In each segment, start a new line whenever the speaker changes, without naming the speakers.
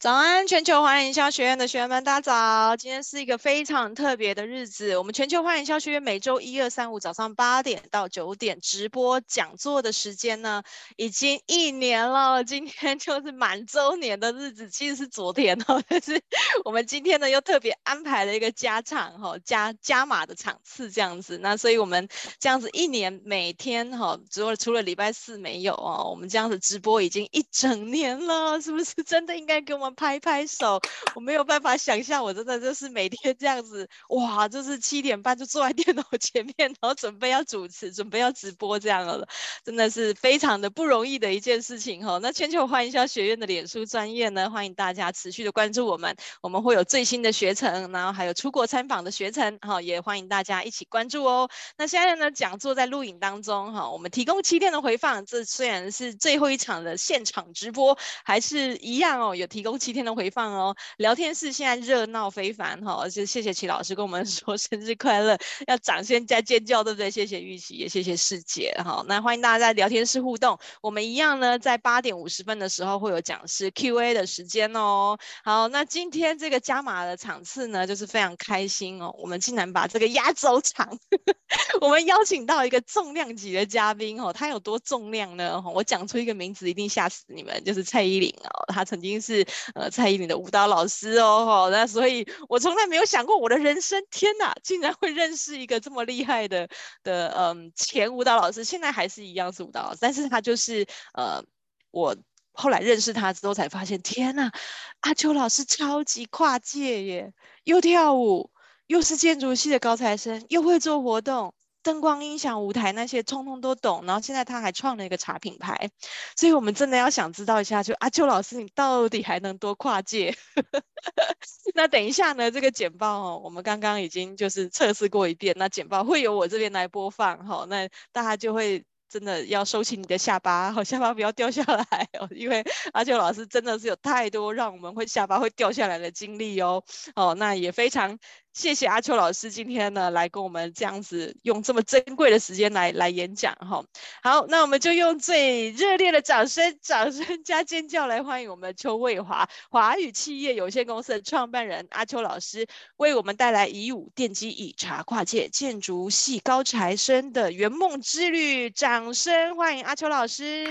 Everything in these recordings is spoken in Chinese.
早安，全球华人营销学院的学员们，大家早！今天是一个非常特别的日子。我们全球华人营销学院每周一、二、三、五早上八点到九点直播讲座的时间呢，已经一年了。今天就是满周年的日子，其实是昨天哦。但是我们今天呢，又特别安排了一个加场哈，加加码的场次这样子。那所以我们这样子一年每天哈，除了除了礼拜四没有哦，我们这样子直播已经一整年了，是不是真的应该给我们？拍拍手，我没有办法想象，我真的就是每天这样子，哇，就是七点半就坐在电脑 前面，然后准备要主持，准备要直播这样了，真的是非常的不容易的一件事情哈。那全球华人营销学院的脸书专业呢，欢迎大家持续的关注我们，我们会有最新的学程，然后还有出国参访的学程，哈，也欢迎大家一起关注哦。那现在呢，讲座在录影当中，哈，我们提供七天的回放，这虽然是最后一场的现场直播，还是一样哦，有提供。七天的回放哦，聊天室现在热闹非凡哈，而且谢谢齐老师跟我们 说生日快乐，要掌声加尖叫，对不对？谢谢玉琪，也谢谢世杰哈。那欢迎大家在聊天室互动，我们一样呢，在八点五十分的时候会有讲师 Q&A 的时间哦。好，那今天这个加码的场次呢，就是非常开心哦，我们竟然把这个压轴场，我们邀请到一个重量级的嘉宾哦，他有多重量呢？我讲出一个名字一定吓死你们，就是蔡依林哦，她曾经是。呃，蔡依林的舞蹈老师哦，吼，那所以我从来没有想过我的人生，天哪，竟然会认识一个这么厉害的的，嗯，前舞蹈老师，现在还是一样是舞蹈老师，但是他就是，呃，我后来认识他之后才发现，天哪，阿秋老师超级跨界耶，又跳舞，又是建筑系的高材生，又会做活动。灯光、音响、舞台那些通通都懂，然后现在他还创了一个茶品牌，所以我们真的要想知道一下，就阿秋老师，你到底还能多跨界？那等一下呢，这个简报哦，我们刚刚已经就是测试过一遍，那简报会由我这边来播放哈，那大家就会。真的要收起你的下巴，好，下巴不要掉下来哦，因为阿秋老师真的是有太多让我们会下巴会掉下来的经历哦。哦，那也非常谢谢阿秋老师今天呢来跟我们这样子用这么珍贵的时间来来演讲哈。好，那我们就用最热烈的掌声、掌声加尖叫来欢迎我们邱卫华华语企业有限公司的创办人阿秋老师，为我们带来以武奠基以茶跨界建筑系高材生的圆梦之旅。掌声欢迎阿秋老师。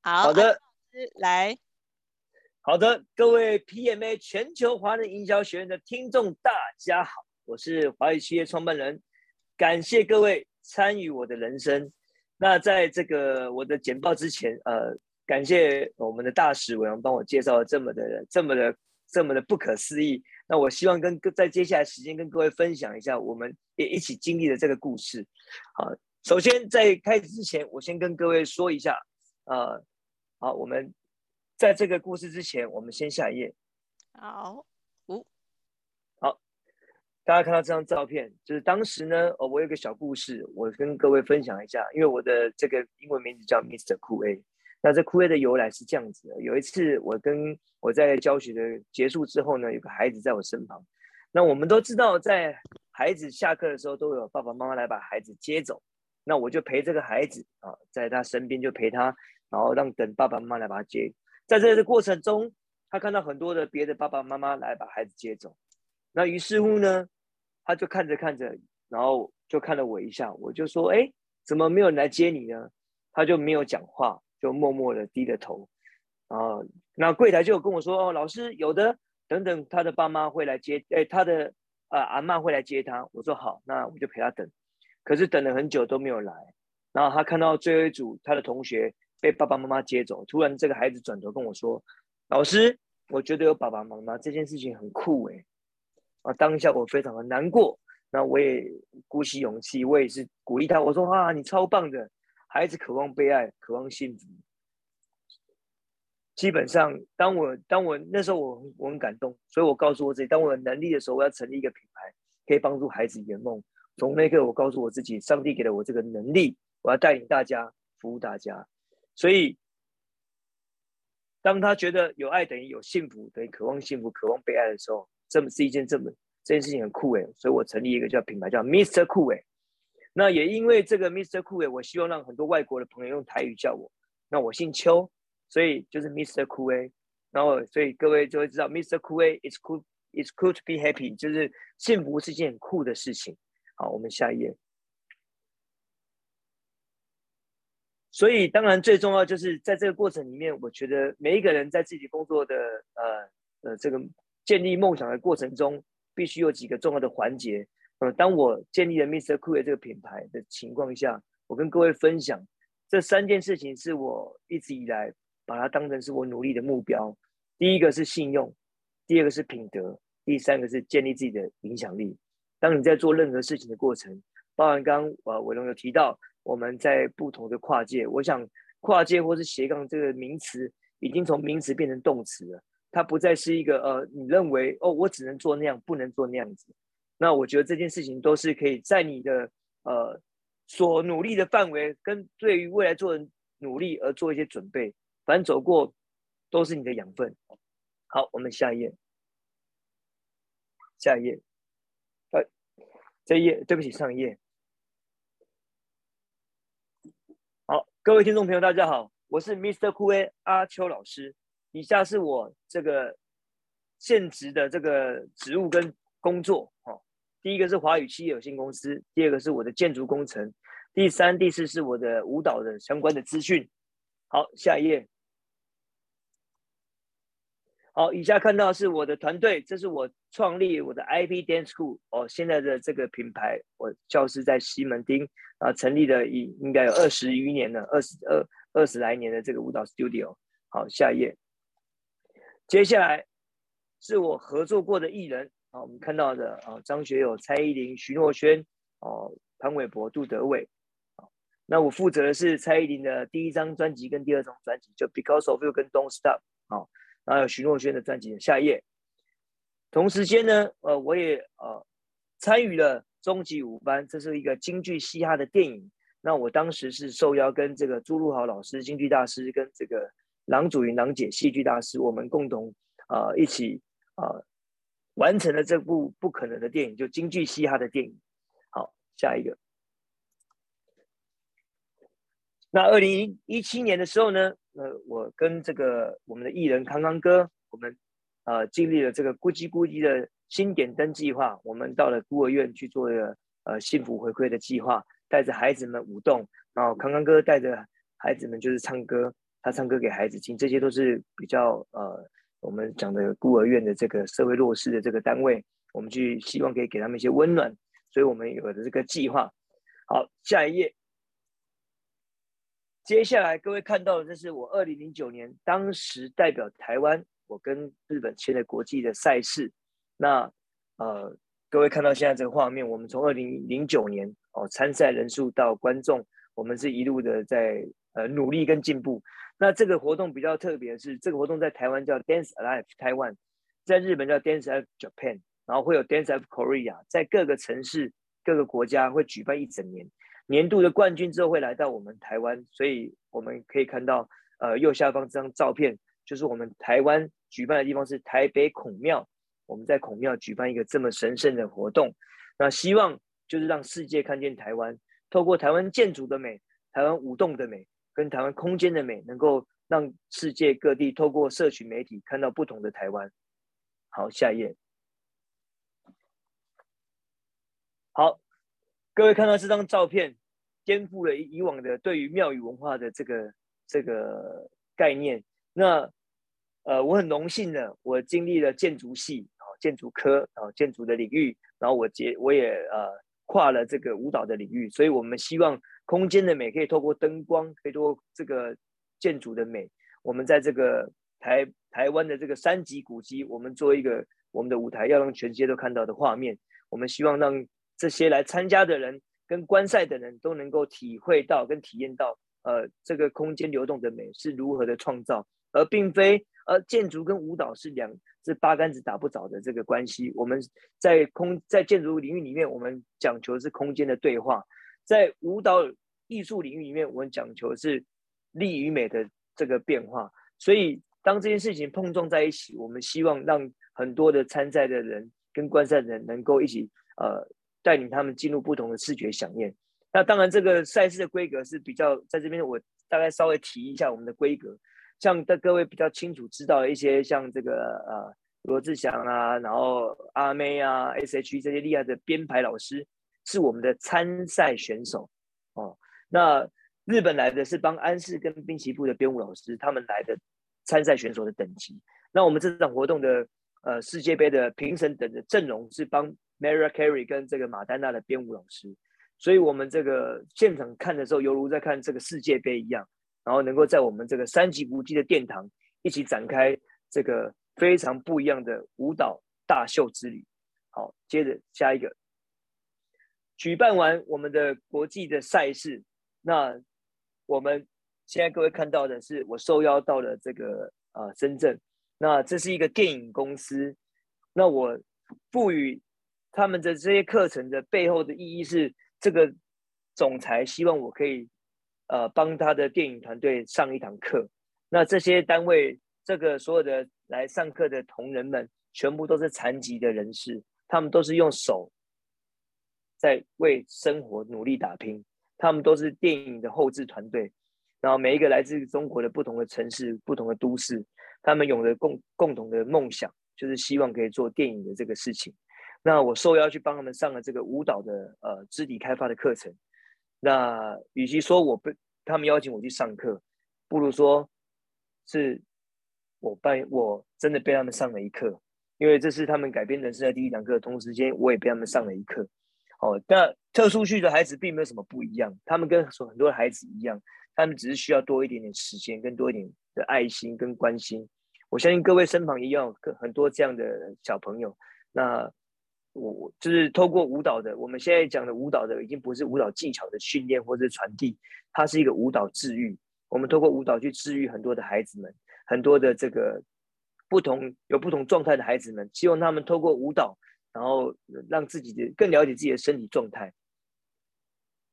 好，
好的，
来，
好的，各位 PMA 全球华人营销学院的听众，大家好，我是华语企业创办人，感谢各位参与我的人生。那在这个我的简报之前，呃，感谢我们的大使伟荣帮我介绍了这么的、这么的、这么的不可思议。那我希望跟在接下来时间跟各位分享一下，我们也一起经历的这个故事。好，首先在开始之前，我先跟各位说一下，呃，好，我们在这个故事之前，我们先下一页。
好，五，
好，大家看到这张照片，就是当时呢，哦，我有个小故事，我跟各位分享一下，因为我的这个英文名字叫 Mr. Cool A。那这酷 A 的由来是这样子的：有一次，我跟我在教学的结束之后呢，有个孩子在我身旁。那我们都知道，在孩子下课的时候，都有爸爸妈妈来把孩子接走。那我就陪这个孩子啊，在他身边就陪他，然后让等爸爸妈妈来把他接。在这个过程中，他看到很多的别的爸爸妈妈来把孩子接走。那于是乎呢，他就看着看着，然后就看了我一下，我就说：“哎，怎么没有人来接你呢？”他就没有讲话。就默默的低着头，然后那柜台就跟我说：“哦，老师有的，等等，他的爸妈会来接，哎，他的呃阿嬷会来接他。”我说：“好，那我就陪他等。”可是等了很久都没有来，然后他看到最后一组他的同学被爸爸妈妈接走，突然这个孩子转头跟我说：“老师，我觉得有爸爸妈妈这件事情很酷哎。”啊，当下我非常的难过，那我也鼓起勇气，我也是鼓励他，我说：“啊，你超棒的。”孩子渴望被爱，渴望幸福。基本上，当我当我那时候我我很感动，所以我告诉我自己，当我有能力的时候，我要成立一个品牌，可以帮助孩子圆梦。从那刻，我告诉我自己，上帝给了我这个能力，我要带领大家，服务大家。所以，当他觉得有爱等于有幸福，等于渴望幸福、渴望被爱的时候，这么是一件这么这件事情很酷诶。所以我成立一个叫品牌，叫 Mr. Cool 诶。那也因为这个 Mr. 酷威，我希望让很多外国的朋友用台语叫我。那我姓邱，所以就是 Mr. 酷威。然后，所以各位就会知道，Mr. 酷威 is cool, is cool to be happy，就是幸福是件很酷的事情。好，我们下一页。所以，当然最重要就是在这个过程里面，我觉得每一个人在自己工作的呃呃这个建立梦想的过程中，必须有几个重要的环节。呃，当我建立了 Mr. Cool 这个品牌的情况下，我跟各位分享这三件事情，是我一直以来把它当成是我努力的目标。第一个是信用，第二个是品德，第三个是建立自己的影响力。当你在做任何事情的过程，包含刚刚呃伟龙有提到。我们在不同的跨界，我想跨界或是斜杠这个名词，已经从名词变成动词了。它不再是一个呃，你认为哦，我只能做那样，不能做那样子。那我觉得这件事情都是可以在你的呃所努力的范围，跟对于未来做的努力而做一些准备。反正走过都是你的养分。好，我们下一页，下一页，呃，这一页，对不起，上一页。各位听众朋友，大家好，我是 Mr. 酷威阿秋老师。以下是我这个现职的这个职务跟工作。哦，第一个是华宇企业有限公司，第二个是我的建筑工程，第三、第四是我的舞蹈的相关的资讯。好，下一页。好，以下看到是我的团队，这是我创立我的 IP Dance School 哦，现在的这个品牌，我教室在西门町啊，成立了已应该有二十余年了，二十二二十来年的这个舞蹈 studio。好，下一页，接下来是我合作过的艺人啊，我们看到的啊，张学友、蔡依林、徐若瑄、哦，潘玮柏、杜德伟。那我负责的是蔡依林的第一张专辑跟第二张专辑，就 Because of You 跟 Don't Stop。好。然后有徐若瑄的专辑，下一页。同时间呢，呃，我也呃参与了终极五班，这是一个京剧嘻哈的电影。那我当时是受邀跟这个朱陆豪老师，京剧大师，跟这个郎祖筠郎姐戏剧大师，我们共同啊、呃、一起啊、呃、完成了这部不可能的电影，就京剧嘻哈的电影。好，下一个。那二零一七年的时候呢，那，我跟这个我们的艺人康康哥，我们呃经历了这个咕叽咕叽的新点灯计划，我们到了孤儿院去做一个呃幸福回馈的计划，带着孩子们舞动，然后康康哥带着孩子们就是唱歌，他唱歌给孩子听，这些都是比较呃我们讲的孤儿院的这个社会弱势的这个单位，我们去希望可以给他们一些温暖，所以我们有了这个计划。好，下一页。接下来各位看到的，这是我二零零九年当时代表台湾，我跟日本签的国际的赛事。那呃，各位看到现在这个画面，我们从二零零九年哦参赛人数到观众，我们是一路的在呃努力跟进步。那这个活动比较特别的是，这个活动在台湾叫 Dance Alive Taiwan，在日本叫 Dance Alive Japan，然后会有 Dance Alive Korea，在各个城市各个国家会举办一整年。年度的冠军之后会来到我们台湾，所以我们可以看到，呃，右下方这张照片就是我们台湾举办的地方是台北孔庙，我们在孔庙举办一个这么神圣的活动，那希望就是让世界看见台湾，透过台湾建筑的美、台湾舞动的美跟台湾空间的美，能够让世界各地透过社群媒体看到不同的台湾。好，下一页。好。各位看到这张照片，颠覆了以往的对于庙宇文化的这个这个概念。那呃，我很荣幸的，我经历了建筑系啊，建筑科啊，建筑的领域，然后我结我也呃跨了这个舞蹈的领域。所以我们希望空间的美可以透过灯光，可以透过这个建筑的美，我们在这个台台湾的这个三级古迹，我们做一个我们的舞台，要让全世界都看到的画面。我们希望让。这些来参加的人跟观赛的人都能够体会到跟体验到，呃，这个空间流动的美是如何的创造，而并非呃建筑跟舞蹈是两是八竿子打不着的这个关系。我们在空在建筑领域里面，我们讲求是空间的对话；在舞蹈艺术领域里面，我们讲求是力与美的这个变化。所以，当这件事情碰撞在一起，我们希望让很多的参赛的人跟观赛的人能够一起呃。带领他们进入不同的视觉饗宴，那当然，这个赛事的规格是比较，在这边我大概稍微提一下我们的规格，像在各位比较清楚知道一些，像这个呃罗志祥啊，然后阿妹啊，S.H.E 这些厉害的编排老师是我们的参赛选手哦。那日本来的是帮安室跟滨崎步的编舞老师，他们来的参赛选手的等级。那我们这场活动的呃世界杯的评审等的阵容是帮 Maria Carey 跟这个马丹娜的编舞老师，所以我们这个现场看的时候，犹如在看这个世界杯一样，然后能够在我们这个三级舞姬的殿堂一起展开这个非常不一样的舞蹈大秀之旅。好，接着下一个，举办完我们的国际的赛事，那我们现在各位看到的是我受邀到了这个呃深圳。那这是一个电影公司，那我赋予他们的这些课程的背后的意义是，这个总裁希望我可以，呃，帮他的电影团队上一堂课。那这些单位，这个所有的来上课的同仁们，全部都是残疾的人士，他们都是用手在为生活努力打拼，他们都是电影的后制团队，然后每一个来自中国的不同的城市、不同的都市。他们有着共共同的梦想，就是希望可以做电影的这个事情。那我受邀去帮他们上了这个舞蹈的呃肢体开发的课程。那与其说我被他们邀请我去上课，不如说是我办我真的被他们上了一课，因为这是他们改变人生的第一堂课。同时间我也被他们上了一课。哦，那特殊区的孩子并没有什么不一样，他们跟很多孩子一样，他们只是需要多一点点时间，跟多一点。的爱心跟关心，我相信各位身旁也有很多这样的小朋友。那我就是透过舞蹈的，我们现在讲的舞蹈的，已经不是舞蹈技巧的训练或者传递，它是一个舞蹈治愈。我们透过舞蹈去治愈很多的孩子们，很多的这个不同有不同状态的孩子们，希望他们透过舞蹈，然后让自己的更了解自己的身体状态。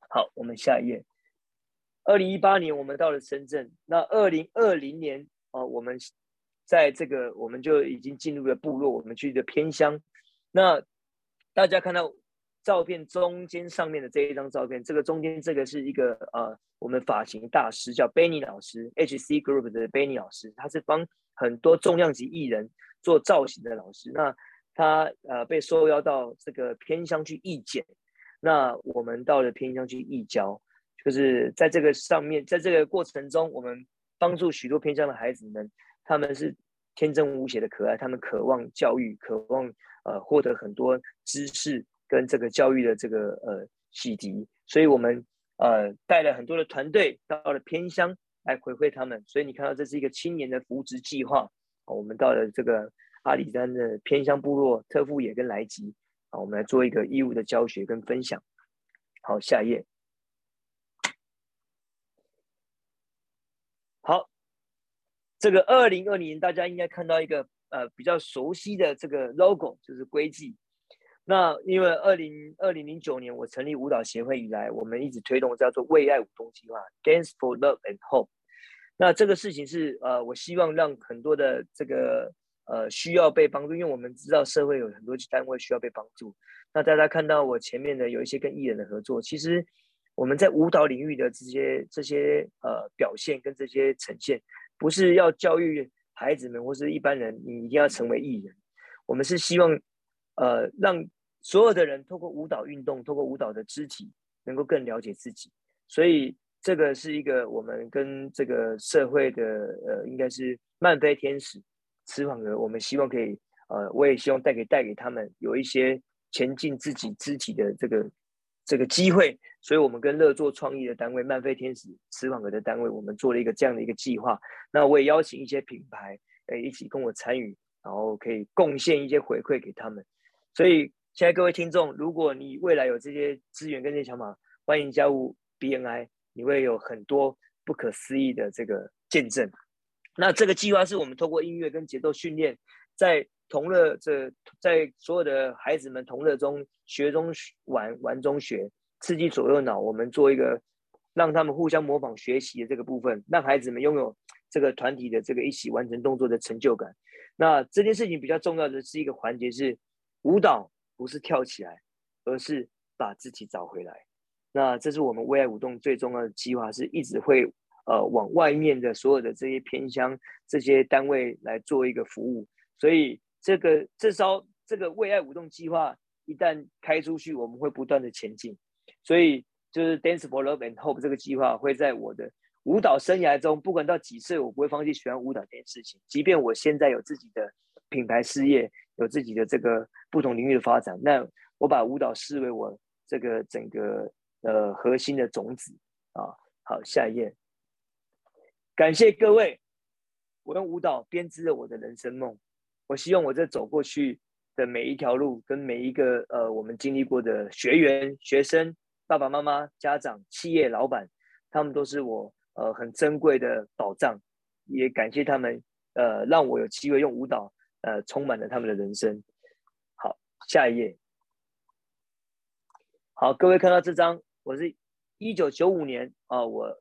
好，我们下一页。二零一八年，我们到了深圳。那二零二零年，哦，我们在这个，我们就已经进入了部落，我们去的偏乡。那大家看到照片中间上面的这一张照片，这个中间这个是一个呃，我们发型大师叫 Benny 老师，HC Group 的 Benny 老师，他是帮很多重量级艺人做造型的老师。那他呃被受邀到这个偏乡去义剪，那我们到了偏乡去义教。就是在这个上面，在这个过程中，我们帮助许多偏乡的孩子们，他们是天真无邪的可爱，他们渴望教育，渴望呃获得很多知识跟这个教育的这个呃洗涤，所以我们呃带了很多的团队到了偏乡来回馈他们，所以你看到这是一个青年的扶植计划，我们到了这个阿里山的偏乡部落特富野跟来吉啊，我们来做一个义务的教学跟分享。好，下一页。好，这个二零二零大家应该看到一个呃比较熟悉的这个 logo，就是龟记。那因为二零二零零九年我成立舞蹈协会以来，我们一直推动叫做为爱舞动计划 （Dance for Love and Hope）。那这个事情是呃，我希望让很多的这个呃需要被帮助，因为我们知道社会有很多单位需要被帮助。那大家看到我前面的有一些跟艺人的合作，其实。我们在舞蹈领域的这些这些呃表现跟这些呈现，不是要教育孩子们或是一般人，你一定要成为艺人。我们是希望呃让所有的人透过舞蹈运动，透过舞蹈的肢体，能够更了解自己。所以这个是一个我们跟这个社会的呃，应该是漫飞天使翅膀的，我们希望可以呃，我也希望带给带给他们有一些前进自己肢体的这个。这个机会，所以我们跟乐做创意的单位漫飞天使翅膀的单位，我们做了一个这样的一个计划。那我也邀请一些品牌，诶，一起跟我参与，然后可以贡献一些回馈给他们。所以现在各位听众，如果你未来有这些资源跟这些想法，欢迎加入 BNI，你会有很多不可思议的这个见证。那这个计划是我们透过音乐跟节奏训练，在同乐这在所有的孩子们同乐中学中玩，玩中学，刺激左右脑。我们做一个让他们互相模仿学习的这个部分，让孩子们拥有这个团体的这个一起完成动作的成就感。那这件事情比较重要的是一个环节是舞蹈，不是跳起来，而是把自己找回来。那这是我们未来舞动最重要的计划，是一直会呃往外面的所有的这些偏乡这些单位来做一个服务。所以这个这艘这个为爱舞动计划一旦开出去，我们会不断的前进。所以就是 Dance for Love and Hope 这个计划会在我的舞蹈生涯中，不管到几岁，我不会放弃喜欢舞蹈这件事情。即便我现在有自己的品牌事业，有自己的这个不同领域的发展，那我把舞蹈视为我这个整个。呃，核心的种子啊，好，下一页。感谢各位，我用舞蹈编织了我的人生梦。我希望我在走过去的每一条路，跟每一个呃，我们经历过的学员、学生、爸爸妈妈、家长、企业老板，他们都是我呃很珍贵的宝藏。也感谢他们，呃，让我有机会用舞蹈呃充满了他们的人生。好，下一页。好，各位看到这张。我是一九九五年啊，我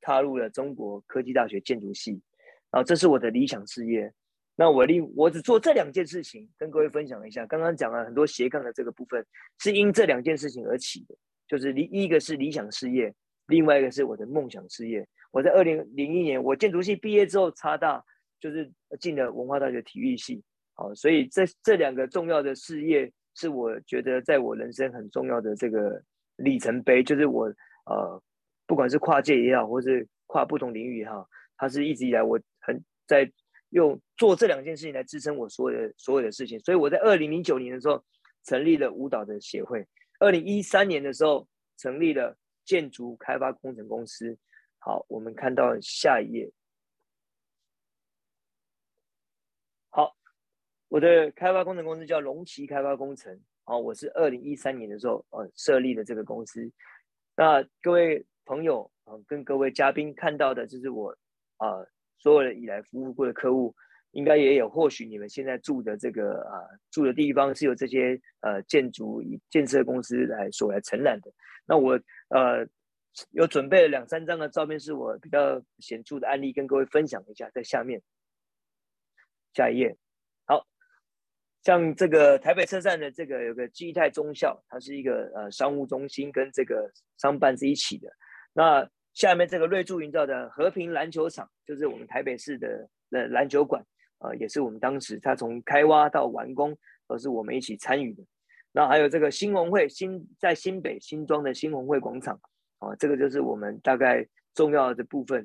踏入了中国科技大学建筑系，啊，这是我的理想事业。那我另我只做这两件事情，跟各位分享一下。刚刚讲了很多斜杠的这个部分，是因这两件事情而起的，就是理一个是理想事业，另外一个是我的梦想事业。我在二零零一年我建筑系毕业之后，插大就是进了文化大学体育系，好，所以这这两个重要的事业是我觉得在我人生很重要的这个。里程碑就是我呃，不管是跨界也好，或是跨不同领域也好，它是一直以来我很在用做这两件事情来支撑我所有的所有的事情。所以我在二零零九年的时候成立了舞蹈的协会，二零一三年的时候成立了建筑开发工程公司。好，我们看到下一页。好，我的开发工程公司叫龙旗开发工程。好，我是二零一三年的时候，呃，设立的这个公司。那各位朋友，呃，跟各位嘉宾看到的，就是我，呃，所有的以来服务过的客户，应该也有。或许你们现在住的这个啊，住的地方是由这些呃建筑建设公司来所来承揽的。那我呃有准备了两三张的照片，是我比较显著的案例，跟各位分享一下，在下面。下一页。好像这个台北车站的这个有个基泰中校，它是一个呃商务中心跟这个商办是一起的。那下面这个瑞筑营造的和平篮球场，就是我们台北市的的篮球馆，呃，也是我们当时它从开挖到完工都是我们一起参与的。那还有这个新鸿会新在新北新庄的新鸿会广场，啊、这个就是我们大概重要的部分，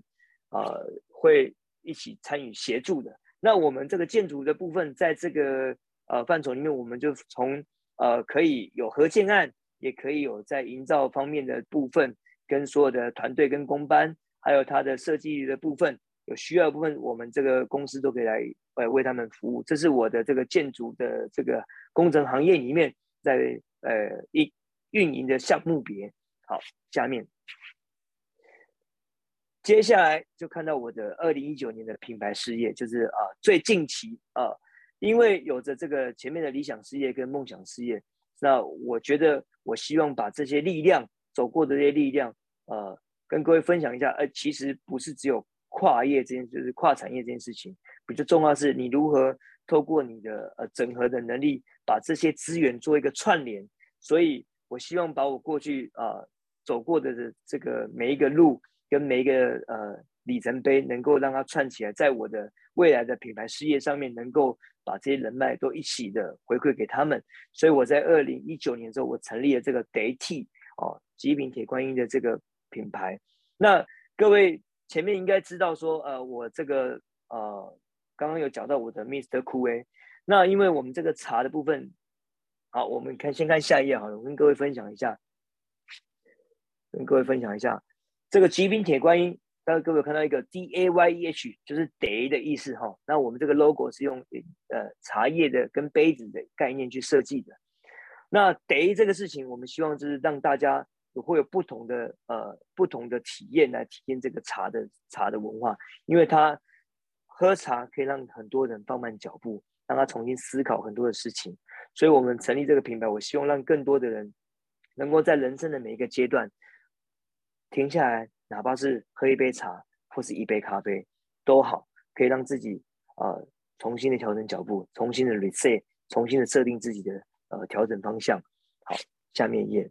呃，会一起参与协助的。那我们这个建筑的部分，在这个呃，范畴里面，我们就从呃可以有合建案，也可以有在营造方面的部分，跟所有的团队跟工班，还有他的设计的部分，有需要的部分，我们这个公司都可以来呃为他们服务。这是我的这个建筑的这个工程行业里面在呃一运营的项目别。好，下面接下来就看到我的二零一九年的品牌事业，就是啊、最近期啊。因为有着这个前面的理想事业跟梦想事业，那我觉得我希望把这些力量走过的这些力量，呃，跟各位分享一下。呃，其实不是只有跨业这件，就是跨产业这件事情，比较重要是你如何透过你的呃整合的能力，把这些资源做一个串联。所以我希望把我过去啊、呃、走过的这个每一个路跟每一个呃里程碑，能够让它串起来，在我的未来的品牌事业上面能够。把这些人脉都一起的回馈给他们，所以我在二零一九年的时候，我成立了这个 DayT 哦，极品铁观音的这个品牌。那各位前面应该知道说，呃，我这个呃刚刚有讲到我的 Mr. Cool A。那因为我们这个茶的部分，好，我们看先看下一页好了，我跟各位分享一下，跟各位分享一下这个极品铁观音。刚刚各位有看到一个 D A Y E H，就是 Day 的意思哈。那我们这个 logo 是用呃茶叶的跟杯子的概念去设计的。那 Day 这个事情，我们希望就是让大家会有不同的呃不同的体验来体验这个茶的茶的文化，因为它喝茶可以让很多人放慢脚步，让他重新思考很多的事情。所以我们成立这个品牌，我希望让更多的人能够在人生的每一个阶段停下来。哪怕是喝一杯茶或是一杯咖啡都好，可以让自己呃重新的调整脚步，重新的 reset，重新的设定自己的呃调整方向。好，下面一页，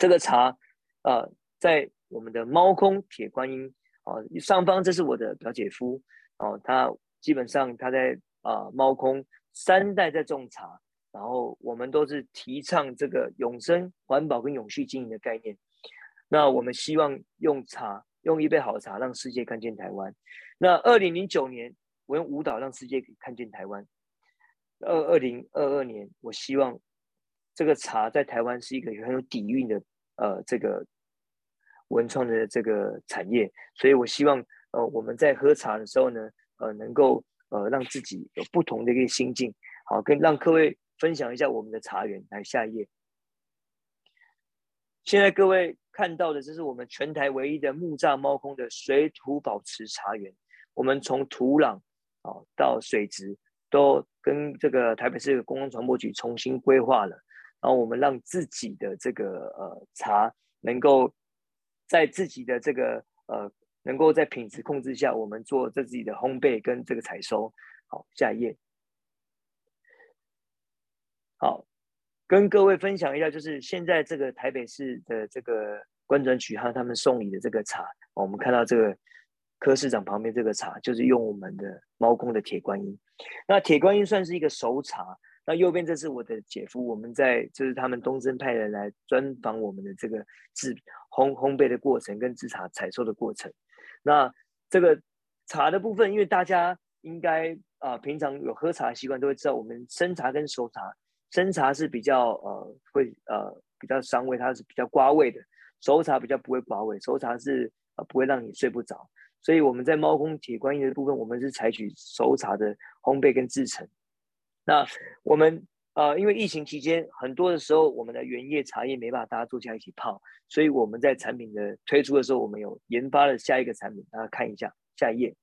这个茶、呃，在我们的猫空铁观音啊、上方，这是我的表姐夫哦、他基本上他在啊、猫空三代在种茶，然后我们都是提倡这个永生、环保跟永续经营的概念。那我们希望用茶，用一杯好茶，让世界看见台湾。那二零零九年，我用舞蹈让世界看见台湾。二二零二二年，我希望这个茶在台湾是一个很有底蕴的呃这个文创的这个产业。所以我希望呃我们在喝茶的时候呢，呃能够呃让自己有不同的一个心境。好，跟让各位分享一下我们的茶园。来下一页。现在各位看到的，这是我们全台唯一的木栅猫空的水土保持茶园。我们从土壤啊到水质，都跟这个台北市公共传播局重新规划了。然后我们让自己的这个呃茶能够在自己的这个呃能够在品质控制下，我们做这自己的烘焙跟这个采收。好，下一页。好。跟各位分享一下，就是现在这个台北市的这个观转曲和他们送礼的这个茶，我们看到这个柯市长旁边这个茶，就是用我们的猫空的铁观音。那铁观音算是一个熟茶。那右边这是我的姐夫，我们在就是他们东森派人来专访我们的这个制烘烘焙的过程跟制茶采收的过程。那这个茶的部分，因为大家应该啊、平常有喝茶的习惯，都会知道我们生茶跟熟茶。生茶是比较呃会呃比较伤胃，它是比较刮胃的；熟茶比较不会刮胃，熟茶是呃不会让你睡不着。所以我们在猫空铁观音的部分，我们是采取熟茶的烘焙跟制成。那我们呃因为疫情期间，很多的时候我们的原叶茶叶没办法大家坐下一起泡，所以我们在产品的推出的时候，我们有研发了下一个产品，大家看一下下一页。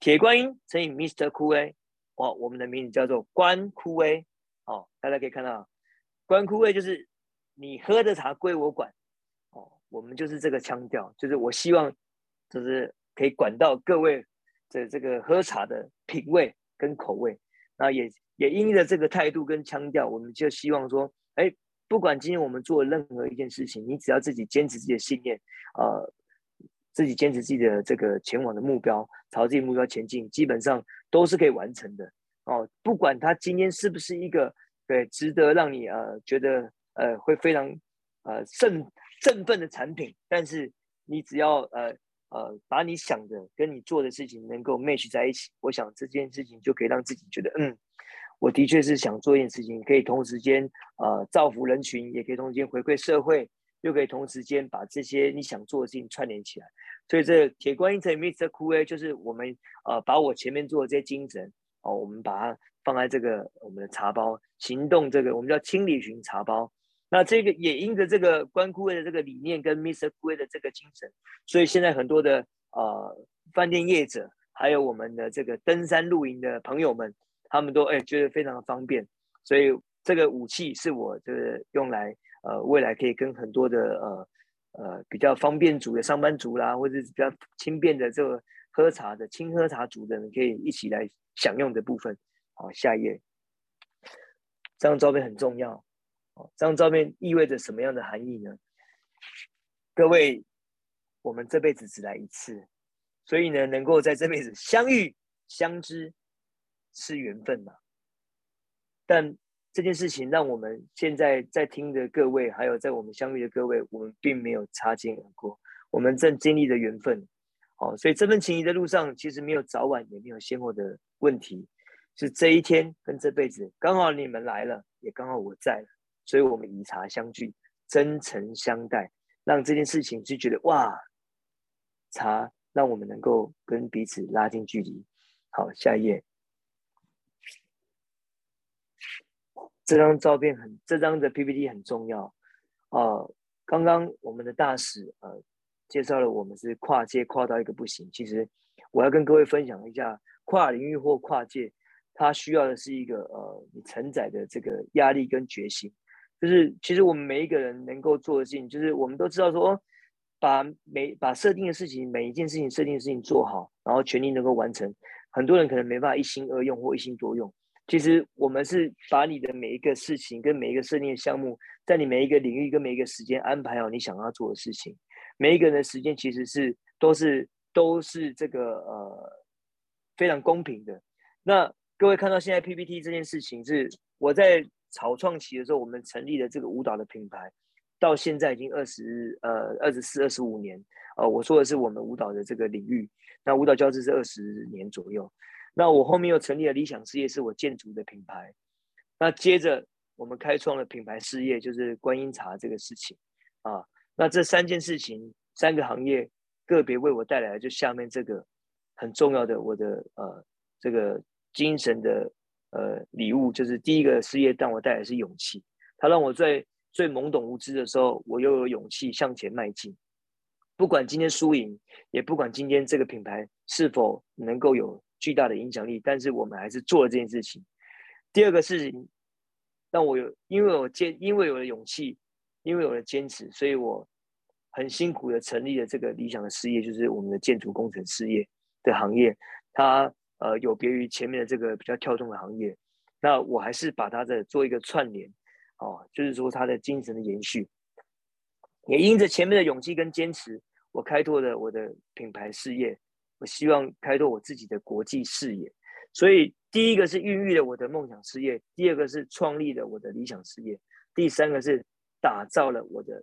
铁观音乘以 Mr. Cool 哦，我们的名字叫做观枯威，哦，大家可以看到，观枯威就是你喝的茶归我管，哦，我们就是这个腔调，就是我希望，就是可以管到各位的这个喝茶的品味跟口味，那也也因着这个态度跟腔调，我们就希望说，哎，不管今天我们做任何一件事情，你只要自己坚持自己的信念，呃。自己坚持自己的这个前往的目标，朝自己目标前进，基本上都是可以完成的哦。不管他今天是不是一个对值得让你呃觉得呃会非常呃振振奋的产品，但是你只要呃呃把你想的跟你做的事情能够 match 在一起，我想这件事情就可以让自己觉得嗯，我的确是想做一件事情，可以同时间呃造福人群，也可以同时间回馈社会。又可以同时间把这些你想做的事情串联起来，所以这铁观音乘以 Mr. Cool 就是我们呃把我前面做的这些精神哦，我们把它放在这个我们的茶包行动这个我们叫轻旅行茶包。那这个也因着这个关枯威的这个理念跟 Mr. Cool 的这个精神，所以现在很多的呃饭店业者还有我们的这个登山露营的朋友们，他们都哎觉得非常的方便，所以这个武器是我这个用来。呃，未来可以跟很多的呃呃比较方便族的上班族啦，或者是比较轻便的这个喝茶的轻喝茶族的人，可以一起来享用的部分。好，下一页，这张照片很重要。这张照片意味着什么样的含义呢？各位，我们这辈子只来一次，所以呢，能够在这辈子相遇相知是缘分嘛。但这件事情让我们现在在听的各位，还有在我们相遇的各位，我们并没有擦肩而过，我们正经历着缘分，哦，所以这份情谊的路上，其实没有早晚，也没有先后的问题，是这一天跟这辈子，刚好你们来了，也刚好我在，所以我们以茶相聚，真诚相待，让这件事情就觉得哇，茶让我们能够跟彼此拉近距离。好，下一页。这张照片很，这张的 PPT 很重要。呃，刚刚我们的大使呃介绍了我们是跨界跨到一个不行。其实我要跟各位分享一下，跨领域或跨界，它需要的是一个呃你承载的这个压力跟决心。就是其实我们每一个人能够做的事情，就是我们都知道说，把每把设定的事情每一件事情设定的事情做好，然后全力能够完成。很多人可能没办法一心二用或一心多用。其实我们是把你的每一个事情跟每一个设定的项目，在你每一个领域跟每一个时间安排好你想要做的事情。每一个人的时间其实是都是都是这个呃非常公平的。那各位看到现在 PPT 这件事情是我在草创期的时候，我们成立了这个舞蹈的品牌，到现在已经二十呃二十四二十五年。呃，我说的是我们舞蹈的这个领域，那舞蹈教室是二十年左右。那我后面又成立了理想事业，是我建筑的品牌。那接着我们开创了品牌事业，就是观音茶这个事情啊。那这三件事情，三个行业个别为我带来的，就下面这个很重要的我的呃这个精神的呃礼物，就是第一个事业让我带来是勇气，它让我在最懵懂无知的时候，我又有勇气向前迈进。不管今天输赢，也不管今天这个品牌是否能够有。巨大的影响力，但是我们还是做了这件事情。第二个事情让我有，因为我坚，因为有了勇气，因为有了坚持，所以我很辛苦的成立了这个理想的事业，就是我们的建筑工程事业的行业。它呃有别于前面的这个比较跳动的行业，那我还是把它的做一个串联，哦，就是说它的精神的延续。也因着前面的勇气跟坚持，我开拓了我的品牌事业。我希望开拓我自己的国际视野，所以第一个是孕育了我的梦想事业，第二个是创立了我的理想事业，第三个是打造了我的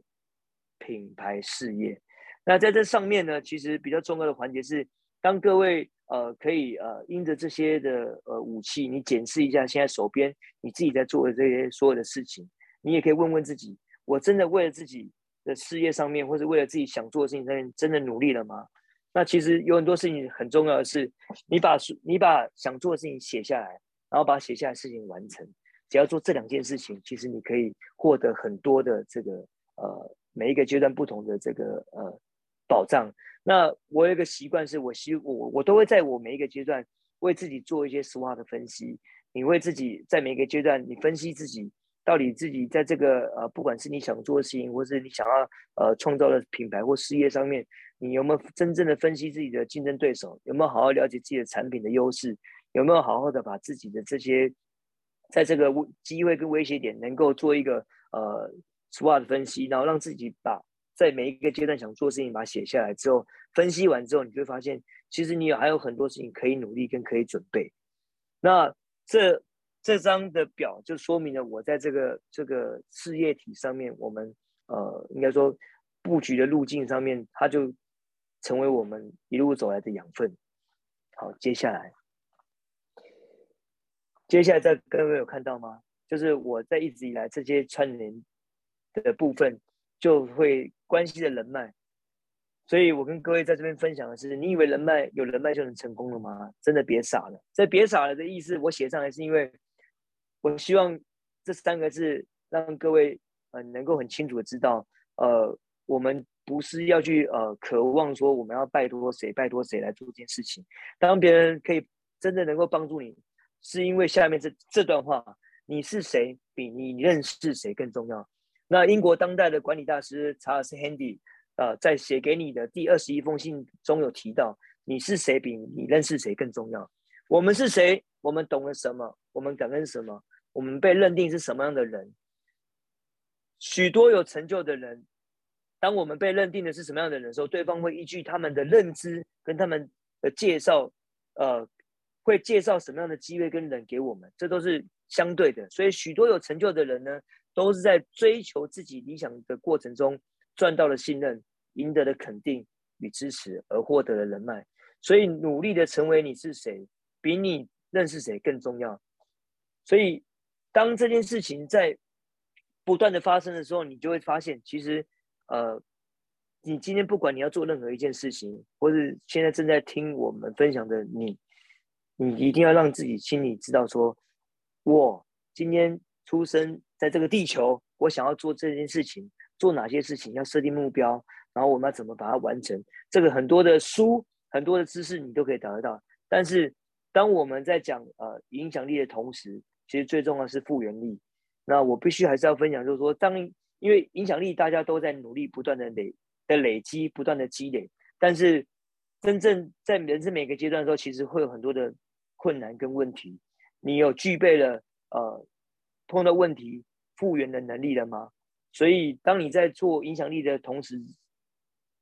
品牌事业。那在这上面呢，其实比较重要的环节是，当各位呃可以呃因着这些的呃武器，你检视一下现在手边你自己在做的这些所有的事情，你也可以问问自己：我真的为了自己的事业上面，或者为了自己想做的事情上面，真的努力了吗？那其实有很多事情很重要的是，你把你把想做的事情写下来，然后把写下来的事情完成。只要做这两件事情，其实你可以获得很多的这个呃每一个阶段不同的这个呃保障。那我有一个习惯是，我希我我都会在我每一个阶段为自己做一些 SWOT 的分析。你为自己在每一个阶段，你分析自己到底自己在这个呃不管是你想做的事情，或是你想要呃创造的品牌或事业上面。你有没有真正的分析自己的竞争对手？有没有好好了解自己的产品的优势？有没有好好的把自己的这些，在这个机会跟威胁点，能够做一个呃 SWOT 分析，然后让自己把在每一个阶段想做事情把它写下来之后，分析完之后，你就会发现，其实你有还有很多事情可以努力跟可以准备。那这这张的表就说明了我在这个这个事业体上面，我们呃应该说布局的路径上面，它就。成为我们一路走来的养分。好，接下来，接下来在各位有看到吗？就是我在一直以来这些串联的部分，就会关系的人脉。所以我跟各位在这边分享的是：你以为人脉有人脉就能成功了吗？真的别傻了。这别傻了的意思，我写上来是因为，我希望这三个字让各位呃能够很清楚的知道，呃，我们。不是要去呃渴望说我们要拜托谁拜托谁来做这件事情。当别人可以真的能够帮助你，是因为下面这这段话：你是谁比你认识谁更重要。那英国当代的管理大师查尔斯·亨迪呃在写给你的第二十一封信中有提到：你是谁比你认识谁更重要。我们是谁？我们懂了什么？我们感恩什么？我们被认定是什么样的人？许多有成就的人。当我们被认定的是什么样的人的时候，对方会依据他们的认知跟他们的介绍，呃，会介绍什么样的机会跟人给我们，这都是相对的。所以，许多有成就的人呢，都是在追求自己理想的过程中赚到了信任，赢得了肯定与支持，而获得了人脉。所以，努力的成为你是谁，比你认识谁更重要。所以，当这件事情在不断的发生的时候，你就会发现，其实。呃，你今天不管你要做任何一件事情，或是现在正在听我们分享的你，你一定要让自己心里知道说，我今天出生在这个地球，我想要做这件事情，做哪些事情，要设定目标，然后我们要怎么把它完成。这个很多的书，很多的知识你都可以得到。但是当我们在讲呃影响力的同时，其实最重要是复原力。那我必须还是要分享，就是说当。因为影响力，大家都在努力，不断的累的累积，不断的积累。但是，真正在人生每个阶段的时候，其实会有很多的困难跟问题。你有具备了呃碰到问题复原的能力了吗？所以，当你在做影响力的同时，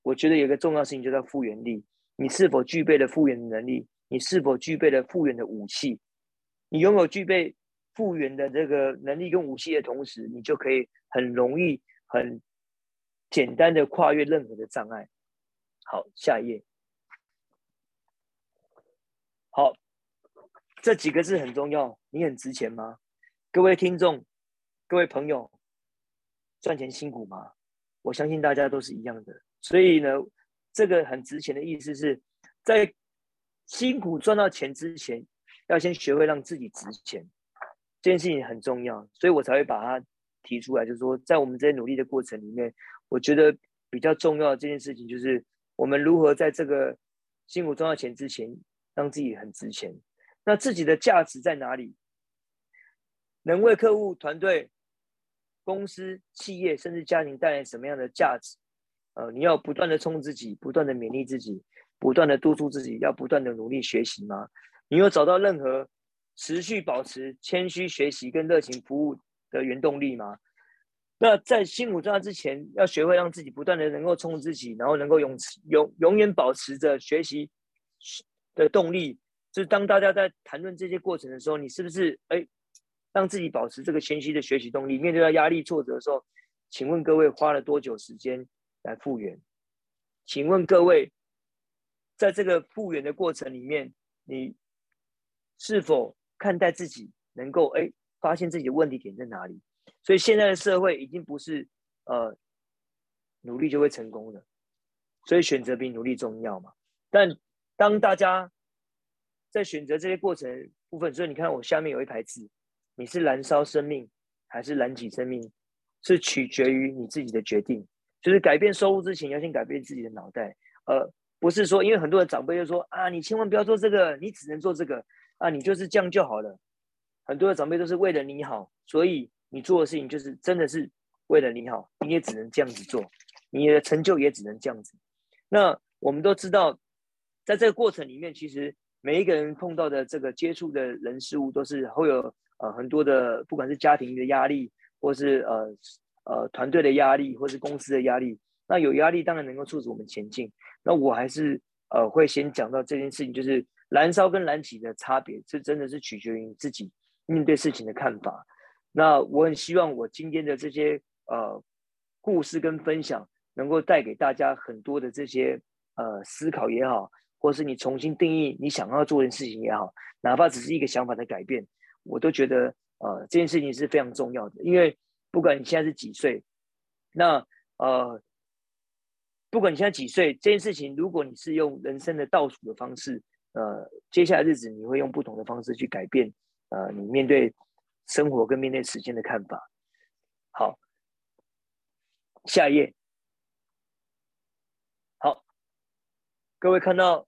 我觉得有一个重要事情就叫复原力。你是否具备了复原的能力？你是否具备了复原的武器？你拥有具备复原的这个能力跟武器的同时，你就可以很容易、很简单的跨越任何的障碍。好，下一页。好，这几个字很重要。你很值钱吗？各位听众，各位朋友，赚钱辛苦吗？我相信大家都是一样的。所以呢，这个很值钱的意思是在辛苦赚到钱之前，要先学会让自己值钱。这件事情很重要，所以我才会把它提出来。就是说，在我们这些努力的过程里面，我觉得比较重要的这件事情，就是我们如何在这个辛苦赚到钱之前。让自己很值钱，那自己的价值在哪里？能为客户、团队、公司、企业甚至家庭带来什么样的价值？呃，你要不断的冲自己，不断的勉励自己，不断的督促自己，要不断的努力学习吗？你有找到任何持续保持谦虚学习跟热情服务的原动力吗？那在辛苦赚之前，要学会让自己不断的能够冲自己，然后能够永永永远保持着学习。的动力，就是当大家在谈论这些过程的时候，你是不是哎，让自己保持这个谦虚的学习动力？面对到压力挫折的时候，请问各位花了多久时间来复原？请问各位，在这个复原的过程里面，你是否看待自己能够哎发现自己的问题点在哪里？所以现在的社会已经不是呃努力就会成功的，所以选择比努力重要嘛？但当大家在选择这些过程部分，所以你看我下面有一排字，你是燃烧生命还是燃起生命，是取决于你自己的决定。就是改变收入之前，要先改变自己的脑袋，而不是说，因为很多的长辈就说啊，你千万不要做这个，你只能做这个啊，你就是这样就好了。很多的长辈都是为了你好，所以你做的事情就是真的是为了你好，你也只能这样子做，你的成就也只能这样子。那我们都知道。在这个过程里面，其实每一个人碰到的这个接触的人事物，都是会有呃很多的，不管是家庭的压力，或是呃呃团队的压力，或是公司的压力。那有压力当然能够促使我们前进。那我还是呃会先讲到这件事情，就是燃烧跟燃起的差别，这真的是取决于你自己面对事情的看法。那我很希望我今天的这些呃故事跟分享，能够带给大家很多的这些呃思考也好。或是你重新定义你想要做的事情也好，哪怕只是一个想法的改变，我都觉得呃这件事情是非常重要的。因为不管你现在是几岁，那呃不管你现在几岁，这件事情如果你是用人生的倒数的方式，呃，接下来日子你会用不同的方式去改变呃你面对生活跟面对时间的看法。好，下一页。好，各位看到。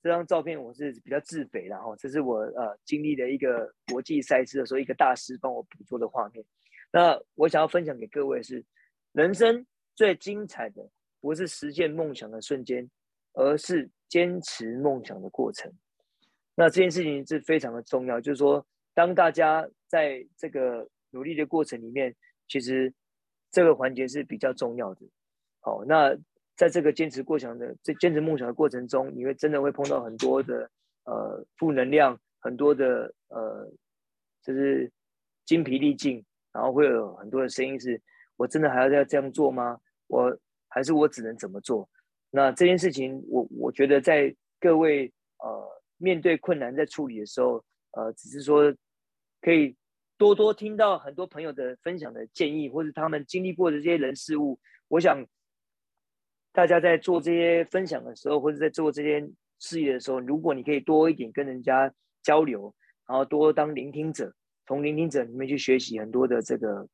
这张照片我是比较自肥的哈，这是我呃经历的一个国际赛事的时候，一个大师帮我捕捉的画面。那我想要分享给各位是，人生最精彩的不是实现梦想的瞬间，而是坚持梦想的过程。那这件事情是非常的重要，就是说，当大家在这个努力的过程里面，其实这个环节是比较重要的。好，那。在这个坚持过程的这坚持梦想的过程中，你会真的会碰到很多的呃负能量，很多的呃就是精疲力尽，然后会有很多的声音是：我真的还要再这样做吗？我还是我只能怎么做？那这件事情我，我我觉得在各位呃面对困难在处理的时候，呃，只是说可以多多听到很多朋友的分享的建议，或者他们经历过的这些人事物，我想。大家在做这些分享的时候，或者在做这些事业的时候，如果你可以多一点跟人家交流，然后多当聆听者，从聆听者里面去学习很多的这个，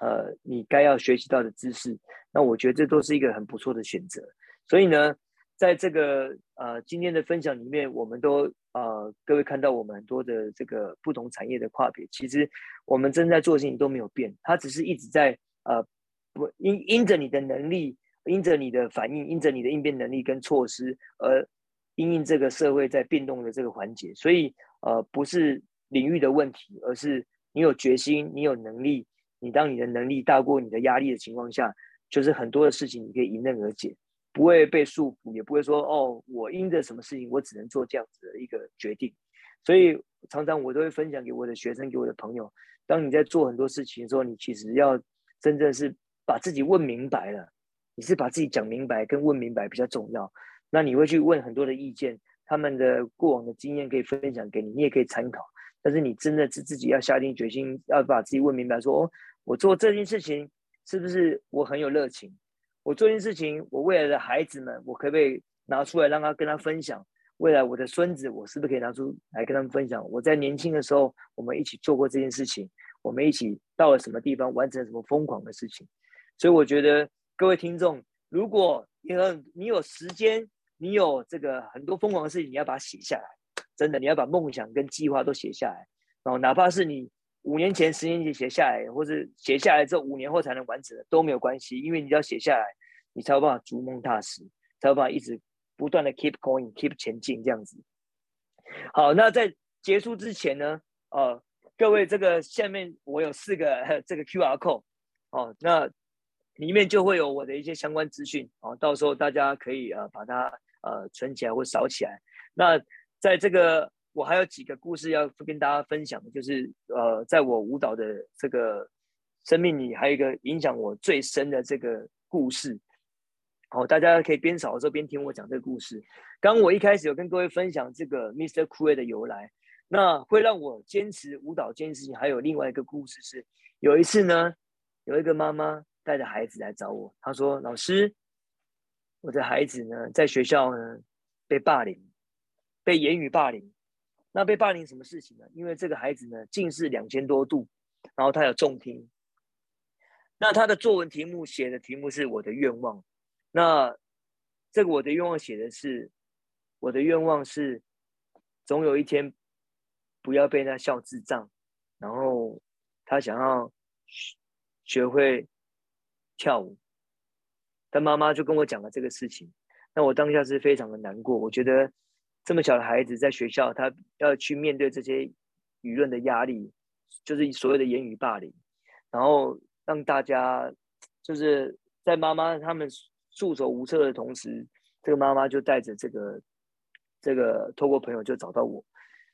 呃，你该要学习到的知识，那我觉得这都是一个很不错的选择。所以呢，在这个呃今天的分享里面，我们都呃各位看到我们很多的这个不同产业的跨别，其实我们正在做的事情都没有变，它只是一直在呃不因因着你的能力。因着你的反应，因着你的应变能力跟措施，而因应这个社会在变动的这个环节，所以呃，不是领域的问题，而是你有决心，你有能力，你当你的能力大过你的压力的情况下，就是很多的事情你可以迎刃而解，不会被束缚，也不会说哦，我因着什么事情我只能做这样子的一个决定。所以常常我都会分享给我的学生，给我的朋友，当你在做很多事情的时候，你其实要真正是把自己问明白了，你是把自己讲明白跟问明白比较重要。那你会去问很多的意见，他们的过往的经验可以分享给你，你也可以参考。但是你真的是自己要下定决心，要把自己问明白说，说哦，我做这件事情是不是我很有热情？我做这件事情，我未来的孩子们，我可不可以拿出来让他跟他分享？未来我的孙子，我是不是可以拿出来跟他们分享？我在年轻的时候，我们一起做过这件事情，我们一起到了什么地方，完成什么疯狂的事情？所以我觉得各位听众，如果你有你有时间。你有这个很多疯狂的事情，你要把它写下来，真的，你要把梦想跟计划都写下来，然后哪怕是你五年前、十年前写下来，或是写下来之后五年后才能完成的都没有关系，因为你要写下来，你才有办法逐梦踏实，才有办法一直不断的 keep going、keep 前进这样子。好，那在结束之前呢，呃，各位这个下面我有四个 这个 QR code，哦，那里面就会有我的一些相关资讯，哦，到时候大家可以呃把它。呃，存起来或扫起来。那在这个，我还有几个故事要跟大家分享，就是呃，在我舞蹈的这个生命里，还有一个影响我最深的这个故事。好，大家可以边扫的时候边听我讲这个故事。刚我一开始有跟各位分享这个 Mr. Cool 的由来，那会让我坚持舞蹈这件事情，还有另外一个故事是，有一次呢，有一个妈妈带着孩子来找我，他说：“老师。”我的孩子呢，在学校呢被霸凌，被言语霸凌。那被霸凌什么事情呢？因为这个孩子呢近视两千多度，然后他有重听。那他的作文题目写的题目是我的愿望。那这个我的愿望写的是，我的愿望是总有一天不要被他笑智障。然后他想要学会跳舞。他妈妈就跟我讲了这个事情，那我当下是非常的难过。我觉得这么小的孩子在学校，他要去面对这些舆论的压力，就是所谓的言语霸凌，然后让大家就是在妈妈他们束手无策的同时，这个妈妈就带着这个这个透过朋友就找到我，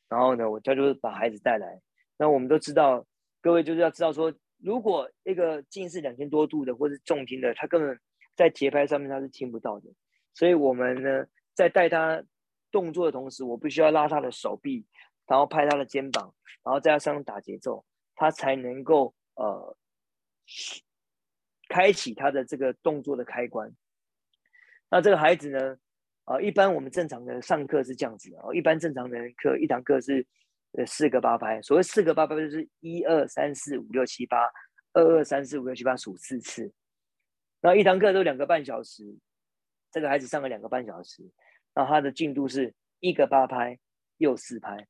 然后呢，我他就是把孩子带来。那我们都知道，各位就是要知道说，如果一个近视两千多度的或是重听的，他根本。在节拍上面他是听不到的，所以我们呢在带他动作的同时，我必须要拉他的手臂，然后拍他的肩膀，然后在他身上打节奏，他才能够呃开启他的这个动作的开关。那这个孩子呢，呃，一般我们正常的上课是这样子的，一般正常的课一堂课是呃四个八拍，所谓四个八拍就是一二三四五六七八，二二三四五六七八数四次。那一堂课都两个半小时，这个孩子上了两个半小时，那他的进度是一个八拍又四拍，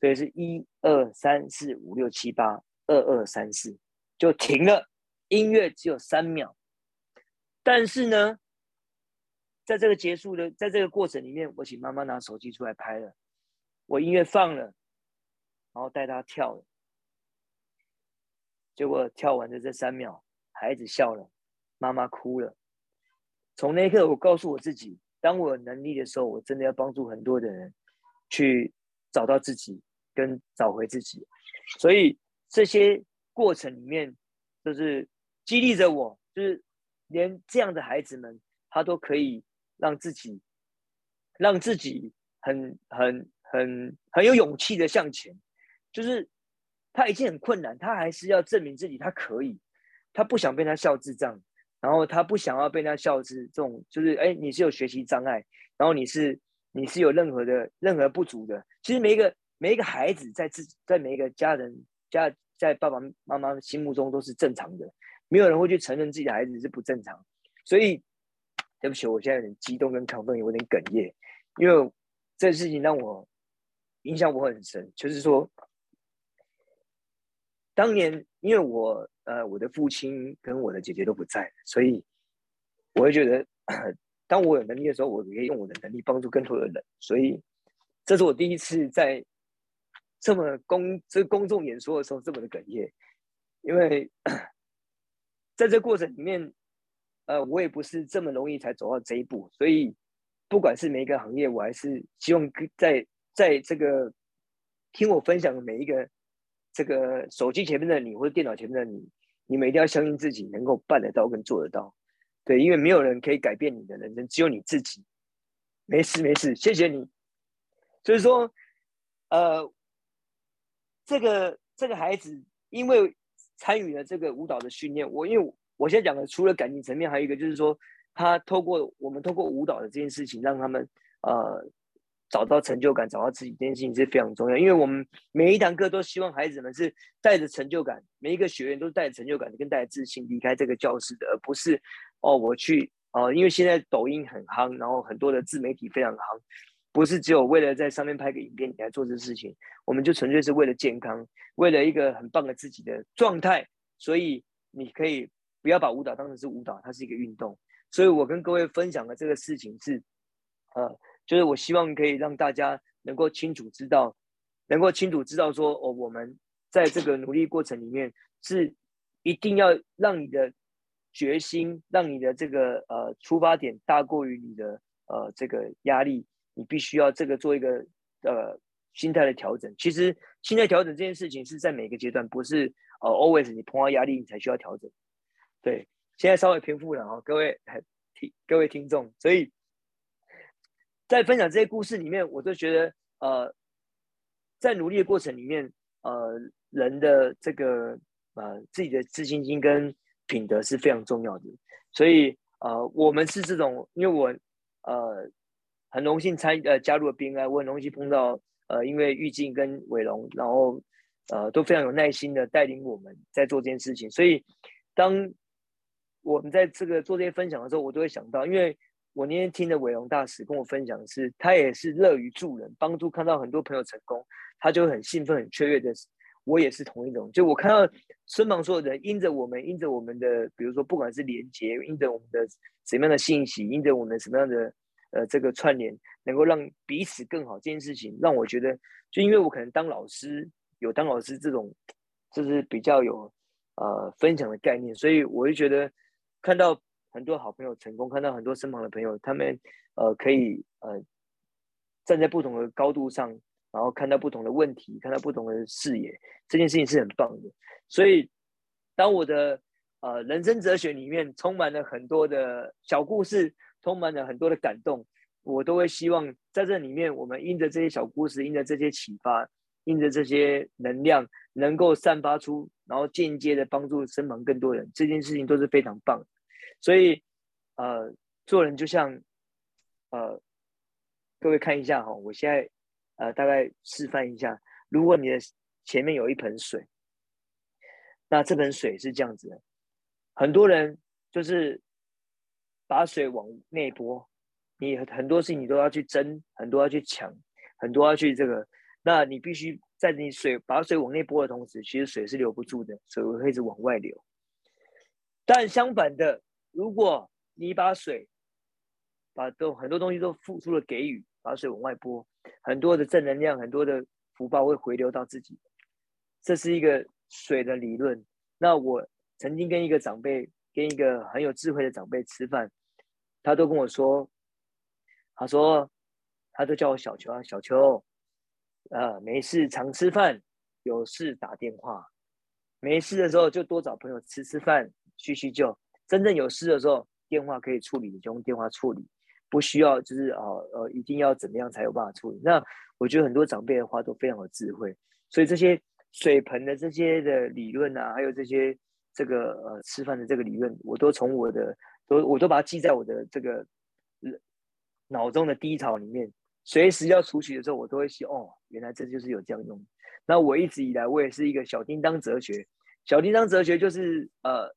所以是一二三四五六七八二二三四就停了，音乐只有三秒。但是呢，在这个结束的，在这个过程里面，我请妈妈拿手机出来拍了，我音乐放了，然后带他跳了，结果跳完的这三秒，孩子笑了。妈妈哭了。从那一刻，我告诉我自己，当我有能力的时候，我真的要帮助很多的人去找到自己，跟找回自己。所以这些过程里面，就是激励着我，就是连这样的孩子们，他都可以让自己，让自己很很很很有勇气的向前。就是他已经很困难，他还是要证明自己，他可以。他不想被他笑智障。然后他不想要被他笑智这种，就是哎，你是有学习障碍，然后你是你是有任何的任何不足的。其实每一个每一个孩子在自在每一个家人家在爸爸妈妈心目中都是正常的，没有人会去承认自己的孩子是不正常。所以对不起，我现在有点激动跟亢奋，有点哽咽，因为这事情让我影响我很深，就是说当年因为我。呃，我的父亲跟我的姐姐都不在，所以我会觉得，当我有能力的时候，我可以用我的能力帮助更多的人。所以，这是我第一次在这么公这公众演说的时候这么的哽咽，因为 在这过程里面，呃，我也不是这么容易才走到这一步，所以不管是每一个行业，我还是希望在在这个听我分享的每一个这个手机前面的你或者电脑前面的你，你们一定要相信自己能够办得到跟做得到，对，因为没有人可以改变你的人生，只有你自己。没事没事，谢谢你。所以说，呃。这个这个孩子因为参与了这个舞蹈的训练，我因为我现在讲的除了感情层面，还有一个就是说，他透过我们透过舞蹈的这件事情，让他们呃找到成就感，找到自己这件事情是非常重要。因为我们每一堂课都希望孩子们是带着成就感，每一个学员都带着成就感跟带着自信离开这个教室的，而不是哦我去哦，因为现在抖音很夯，然后很多的自媒体非常夯。不是只有为了在上面拍个影片，你来做这事情，我们就纯粹是为了健康，为了一个很棒的自己的状态。所以你可以不要把舞蹈当成是舞蹈，它是一个运动。所以我跟各位分享的这个事情是，呃，就是我希望可以让大家能够清楚知道，能够清楚知道说，哦，我们在这个努力过程里面是一定要让你的决心，让你的这个呃出发点大过于你的呃这个压力。你必须要这个做一个呃心态的调整。其实心态调整这件事情是在每个阶段，不是呃 always 你碰到压力你才需要调整。对，现在稍微平复了啊，各位听各位听众，所以在分享这些故事里面，我都觉得呃在努力的过程里面，呃人的这个呃自己的自信心跟品德是非常重要的。所以呃我们是这种，因为我呃。很荣幸参呃加入了 BNI，我很荣幸碰到呃，因为玉静跟伟龙，然后呃都非常有耐心的带领我们在做这件事情。所以当我们在这个做这些分享的时候，我都会想到，因为我那天听的伟龙大使跟我分享的是，他也是乐于助人，帮助看到很多朋友成功，他就很兴奋、很雀跃的。我也是同一种，就我看到身旁所有人因着我们，因着我们的，比如说不管是连接，因着我们的什么样的信息，因着我们什么样的。呃，这个串联能够让彼此更好，这件事情让我觉得，就因为我可能当老师，有当老师这种，就是比较有呃分享的概念，所以我就觉得看到很多好朋友成功，看到很多身旁的朋友，他们呃可以呃站在不同的高度上，然后看到不同的问题，看到不同的视野，这件事情是很棒的。所以当我的呃人生哲学里面充满了很多的小故事。充满了很多的感动，我都会希望在这里面，我们因着这些小故事，因着这些启发，因着这些能量，能够散发出，然后间接的帮助身旁更多人，这件事情都是非常棒。所以，呃，做人就像，呃，各位看一下哈，我现在呃大概示范一下，如果你的前面有一盆水，那这盆水是这样子的，很多人就是。把水往内泼，你很多事情你都要去争，很多要去抢，很多要去这个，那你必须在你水把水往内泼的同时，其实水是留不住的，水会一直往外流。但相反的，如果你把水把都很多东西都付出了给予，把水往外泼，很多的正能量，很多的福报会回流到自己。这是一个水的理论。那我曾经跟一个长辈。跟一个很有智慧的长辈吃饭，他都跟我说，他说，他都叫我小邱啊，小邱，呃，没事常吃饭，有事打电话，没事的时候就多找朋友吃吃饭叙叙旧，真正有事的时候，电话可以处理，你就用电话处理，不需要就是呃呃一定要怎么样才有办法处理。那我觉得很多长辈的话都非常有智慧，所以这些水盆的这些的理论啊，还有这些。这个呃吃饭的这个理论，我都从我的都我都把它记在我的这个脑中的低槽里面，随时要出去的时候，我都会想哦，原来这就是有这样用。那我一直以来我也是一个小叮当哲学，小叮当哲学就是呃，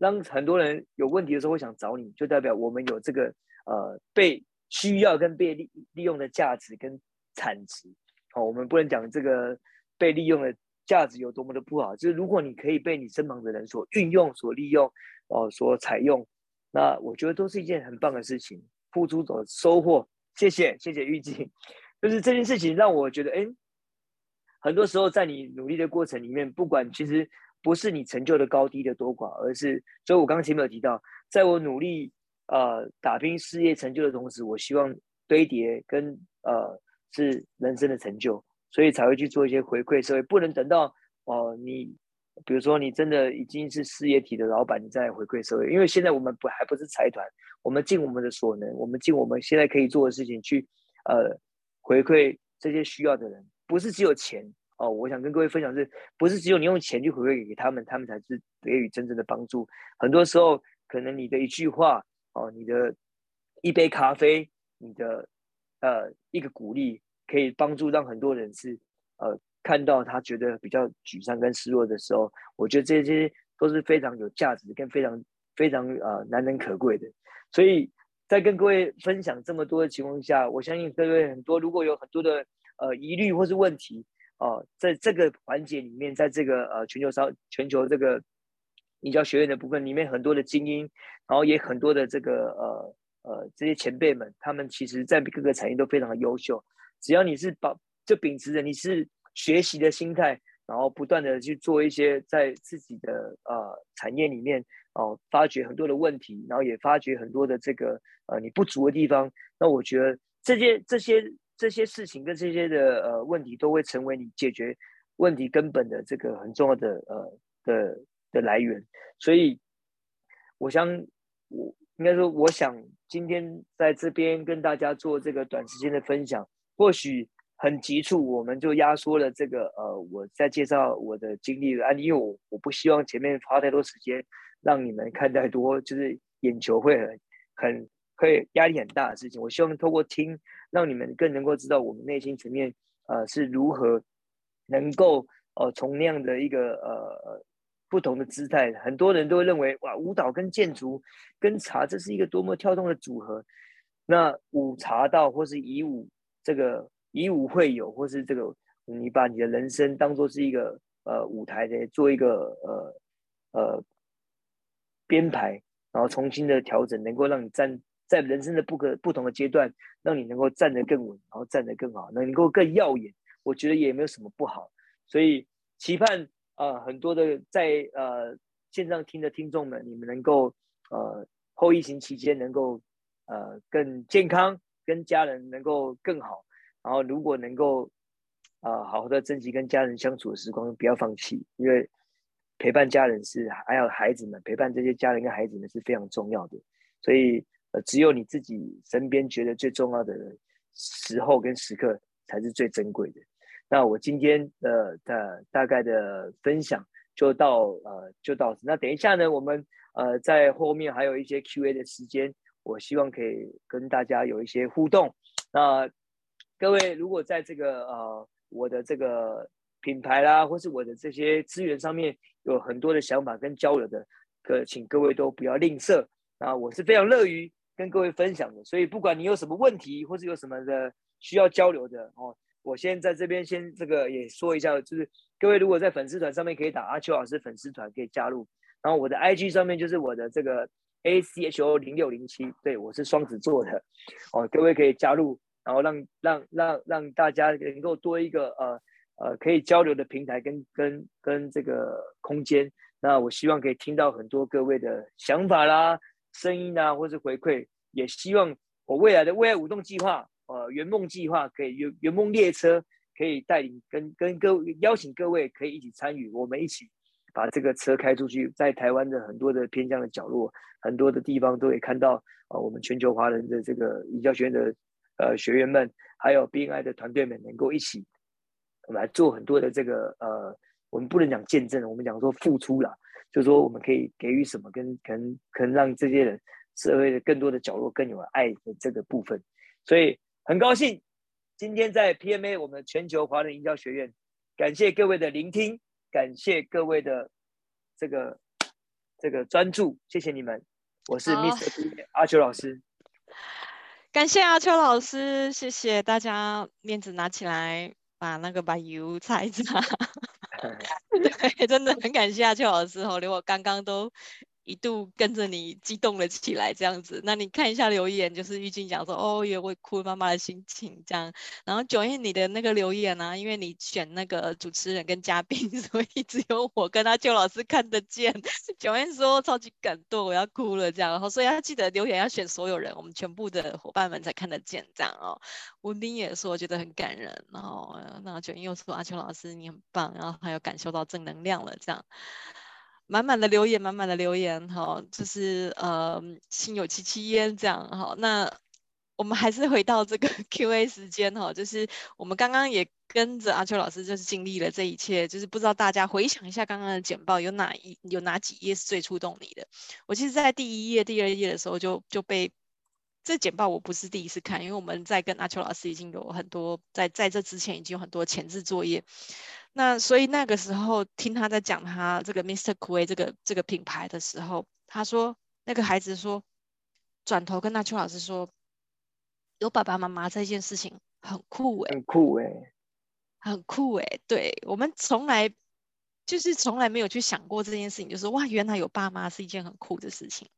让很多人有问题的时候会想找你，就代表我们有这个呃被需要跟被利利用的价值跟产值。好，我们不能讲这个被利用的。价值有多么的不好，就是如果你可以被你身旁的人所运用、所利用、哦、所采用，那我觉得都是一件很棒的事情。付出所收获，谢谢谢谢玉静，就是这件事情让我觉得，哎，很多时候在你努力的过程里面，不管其实不是你成就的高低的多寡，而是，所以我刚刚前面有提到，在我努力呃打拼事业成就的同时，我希望堆叠跟呃是人生的成就，所以才会去做一些回馈社会，不能等到哦、你。比如说，你真的已经是事业体的老板，你再回馈社会。因为现在我们不还不是财团，我们尽我们的所能，我们尽我们现在可以做的事情去，呃，回馈这些需要的人。不是只有钱哦，我想跟各位分享是，不是只有你用钱去回馈给他们，他们才是给予真正的帮助。很多时候，可能你的一句话哦，你的一杯咖啡，你的呃一个鼓励，可以帮助让很多人是呃。看到他觉得比较沮丧跟失落的时候，我觉得这些都是非常有价值跟非常非常呃难能可贵的。所以在跟各位分享这么多的情况下，我相信各位很多如果有很多的呃疑虑或是问题哦、在这个环节里面，在这个呃全球商全球这个营销学院的部分里面，很多的精英，然后也很多的这个呃呃这些前辈们，他们其实在各个产业都非常的优秀。只要你是保就秉持着你是。学习的心态，然后不断的去做一些在自己的呃产业里面哦、发掘很多的问题，然后也发掘很多的这个呃你不足的地方。那我觉得这些这些这些事情跟这些的呃问题，都会成为你解决问题根本的这个很重要的呃的的来源。所以，我想我应该说，我想今天在这边跟大家做这个短时间的分享，或许。很急促，我们就压缩了这个呃，我在介绍我的经历的案例，因为我我不希望前面花太多时间让你们看太多，就是眼球会很很会压力很大的事情。我希望透过听，让你们更能够知道我们内心层面呃是如何能够呃从那样的一个呃不同的姿态，很多人都会认为哇，舞蹈跟建筑跟茶这是一个多么跳动的组合。那舞茶道或是以舞这个。以舞会友，或是这个，你把你的人生当做是一个呃舞台的，做一个呃呃编排，然后重新的调整，能够让你站在人生的不可不同的阶段，让你能够站得更稳，然后站得更好，能够更耀眼。我觉得也没有什么不好，所以期盼、呃、很多的在呃线上听的听众们，你们能够呃后疫情期间能够呃更健康，跟家人能够更好。然后，如果能够啊、呃，好好的珍惜跟家人相处的时光，不要放弃，因为陪伴家人是还有孩子们陪伴这些家人跟孩子们是非常重要的。所以，呃，只有你自己身边觉得最重要的时候跟时刻，才是最珍贵的。那我今天的的大概的分享就到呃就到此。那等一下呢，我们呃在后面还有一些 Q&A 的时间，我希望可以跟大家有一些互动。那各位，如果在这个呃我的这个品牌啦，或是我的这些资源上面有很多的想法跟交流的，可请各位都不要吝啬。啊，我是非常乐于跟各位分享的。所以不管你有什么问题，或是有什么的需要交流的哦，我先在这边先这个也说一下，就是各位如果在粉丝团上面可以打阿秋老师粉丝团可以加入，然后我的 IG 上面就是我的这个 ACHO 零六零七，对，我是双子座的哦，各位可以加入。然后让让让让大家能够多一个呃呃可以交流的平台跟跟跟这个空间，那我希望可以听到很多各位的想法啦、声音啊，或是回馈，也希望我未来的为爱舞动计划，呃圆梦计划可以圆圆梦列车可以带领跟跟各位邀请各位可以一起参与，我们一起把这个车开出去，在台湾的很多的偏乡的角落，很多的地方都可以看到啊、呃，我们全球华人的这个营销学院的。呃，学员们还有 BNI 的团队们能够一起，我们来做很多的这个呃，我们不能讲见证，我们讲说付出啦，就是说我们可以给予什么，跟可能可能让这些人社会的更多的角落更有爱的这个部分，所以很高兴今天在 PMA 我们全球华人营销学院，感谢各位的聆听，感谢各位的这个这个专注，谢谢你们，我是 Mr. 阿秋老师。
感谢阿秋老师，谢谢大家，面子拿起来，把那个把油擦一擦。对，真的很感谢阿邱老师哦，连我刚刚都一度跟着你激动了起来，这样子。那你看一下留言，就是玉静讲说，哦，也会哭妈妈的心情这样。然后九燕你的那个留言呢、啊，因为你选那个主持人跟嘉宾，所以只有我跟他邱老师看得见。九燕说超级感动，我要哭了这样。然后所以要记得留言要选所有人，我们全部的伙伴们才看得见这样哦。文斌也说觉得很感人，然后那九燕又说阿秋老师你很棒，然后还有感受到正能量了这样。满满的留言，满满的留言，哈，就是呃，心有戚戚焉这样，哈。那我们还是回到这个 Q&A 时间，哈，就是我们刚刚也跟着阿秋老师，就是经历了这一切，就是不知道大家回想一下刚刚的简报，有哪一有哪几页是最触动你的？我其实，在第一页、第二页的时候就就被这简报，我不是第一次看，因为我们在跟阿秋老师已经有很多在在这之前已经有很多前置作业。那所以那个时候听他在讲他这个 Mr. Cool 这个这个品牌的时候，他说那个孩子说，转头跟那邱老师说，有爸爸妈妈这件事情很酷哎，
很酷哎、欸，
很酷哎、欸，对我们从来就是从来没有去想过这件事情，就是哇，原来有爸妈是一件很酷的事情。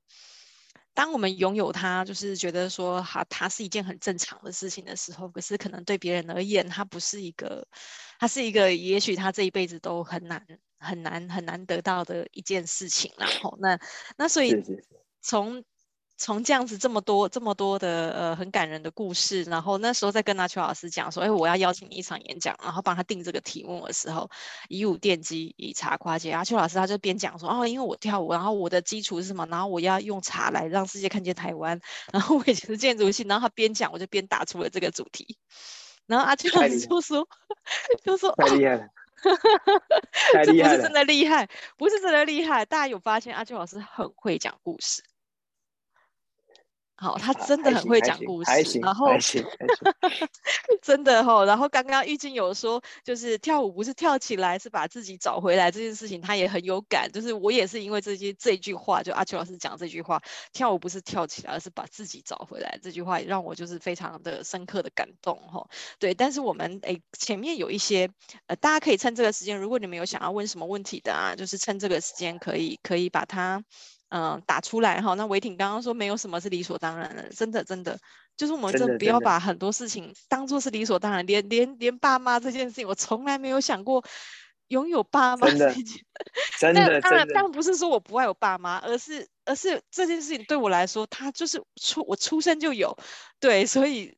当我们拥有它，就是觉得说哈，它是一件很正常的事情的时候，可是可能对别人而言，它不是一个，它是一个，也许他这一辈子都很难、很难、很难得到的一件事情。然后，那那所以从。从这样子这么多这么多的呃很感人的故事，然后那时候在跟阿秋老师讲说，哎，我要邀请你一场演讲，然后帮他定这个题目的时候，以舞奠基，以茶跨界。阿秋老师他就边讲说，哦，因为我跳舞，然后我的基础是什么？然后我要用茶来让世界看见台湾，然后我以前是建筑系，然后他边讲我就边打出了这个主题，然后阿秋老师就说，就说
太厉害了，
这不是真的厉害，不是真的厉害，大家有发现阿秋老师很会讲故事。好，他真的很会讲故事，然后 真的哈、哦，然后刚刚玉静有说，就是跳舞不是跳起来，是把自己找回来这件事情，他也很有感。就是我也是因为这些这句话，就阿秋老师讲这句话，跳舞不是跳起来，而是把自己找回来。这句话也让我就是非常的深刻的感动哈、哦。对，但是我们诶前面有一些呃，大家可以趁这个时间，如果你们有想要问什么问题的啊，就是趁这个时间可以可以把它。嗯，打出来哈。那维挺刚刚说没有什么是理所当然的，真的真的，就是我们真的不要把很多事情当做是理所当然。连连连爸妈这件事情，我从来没有想过拥有爸妈这件。
真 的，
当然当然不是说我不爱我爸妈，而是而是这件事情对我来说，他就是出我出生就有，对，所以。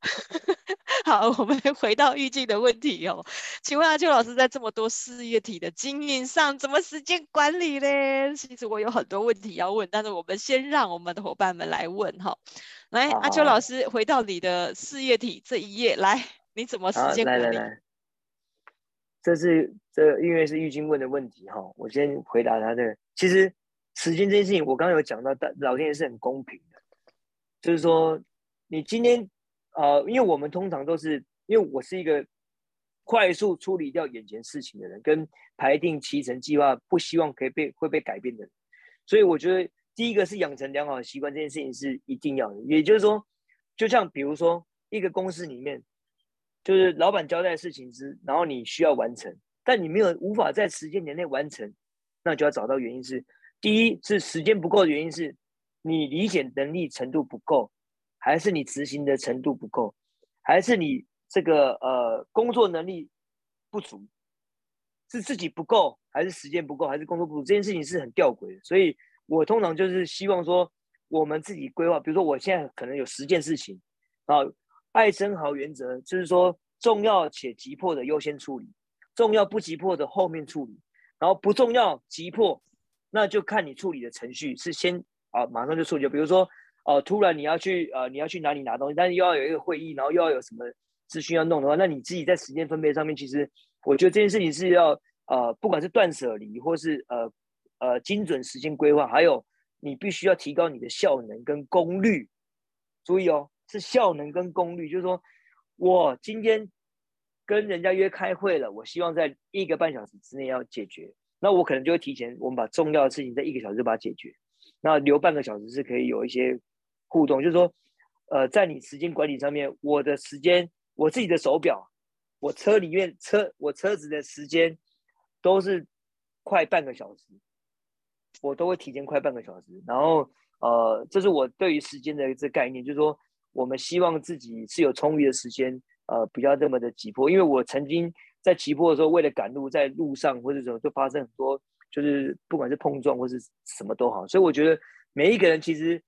好，我们回到玉静的问题哦。请问阿秋老师在这么多事业体的经营上，怎么时间管理呢？其实我有很多问题要问，但是我们先让我们的伙伴们来问哈。来，阿秋老师，回到你的事业体这一页来，你怎么时间管理？
来来来，这是这因为是玉静问的问题哈，我先回答他的。其实时间这件事情，我刚刚有讲到，但老天爷是很公平的，就是说你今天。呃，因为我们通常都是，因为我是一个快速处理掉眼前事情的人，跟排定期程计划，不希望可以被会被改变的人，所以我觉得第一个是养成良好的习惯，这件事情是一定要的。也就是说，就像比如说一个公司里面，就是老板交代的事情是，然后你需要完成，但你没有无法在时间点内完成，那就要找到原因是，第一是时间不够的原因是你理解能力程度不够。还是你执行的程度不够，还是你这个呃工作能力不足，是自己不够，还是时间不够，还是工作不足？这件事情是很吊诡的。所以我通常就是希望说，我们自己规划，比如说我现在可能有十件事情啊，艾森豪原则就是说，重要且急迫的优先处理，重要不急迫的后面处理，然后不重要急迫，那就看你处理的程序是先啊马上就处理，比如说。哦、呃，突然你要去呃，你要去哪里拿东西，但是又要有一个会议，然后又要有什么资讯要弄的话，那你自己在时间分配上面，其实我觉得这件事情是要呃，不管是断舍离，或是呃呃精准时间规划，还有你必须要提高你的效能跟功率。注意哦，是效能跟功率，就是说我今天跟人家约开会了，我希望在一个半小时之内要解决，那我可能就会提前，我们把重要的事情在一个小时就把它解决，那留半个小时是可以有一些。互动就是说，呃，在你时间管理上面，我的时间，我自己的手表，我车里面车，我车子的时间都是快半个小时。我都会提前快半个小时。然后呃，这是我对于时间的这概念，就是说我们希望自己是有充裕的时间，呃，不要这么的急迫。因为我曾经在急迫的时候，为了赶路，在路上或者什么，就发生很多，就是不管是碰撞或是什么都好。所以我觉得每一个人其实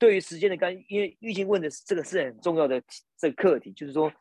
对于时间的概念，因为玉静问的这个是很重要的这个课题，就是说。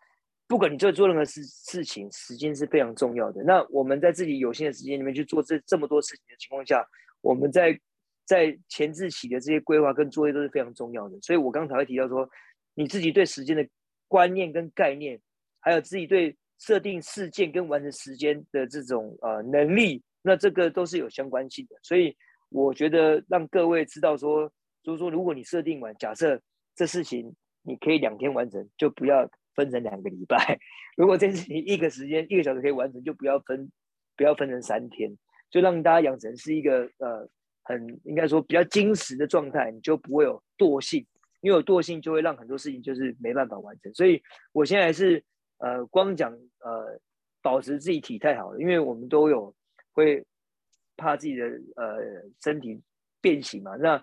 不管你做做任何事事情，时间是非常重要的。那我们在自己有限的时间里面去做这这么多事情的情况下，我们在在前置期的这些规划跟作业都是非常重要的。所以我刚才会提到说，你自己对时间的观念跟概念，还有自己对设定事件跟完成时间的这种呃能力，那这个都是有相关性的。所以我觉得让各位知道说，就是说如果你设定完，假设这事情你可以两天完成，就不要。分成两个礼拜，如果这事情一个时间一个小时可以完成，就不要分，不要分成三天，就让大家养成是一个呃很应该说比较精实的状态，你就不会有惰性，因为有惰性就会让很多事情就是没办法完成。所以我现在是呃光讲呃保持自己体态好了，因为我们都有会怕自己的呃身体变形嘛，那。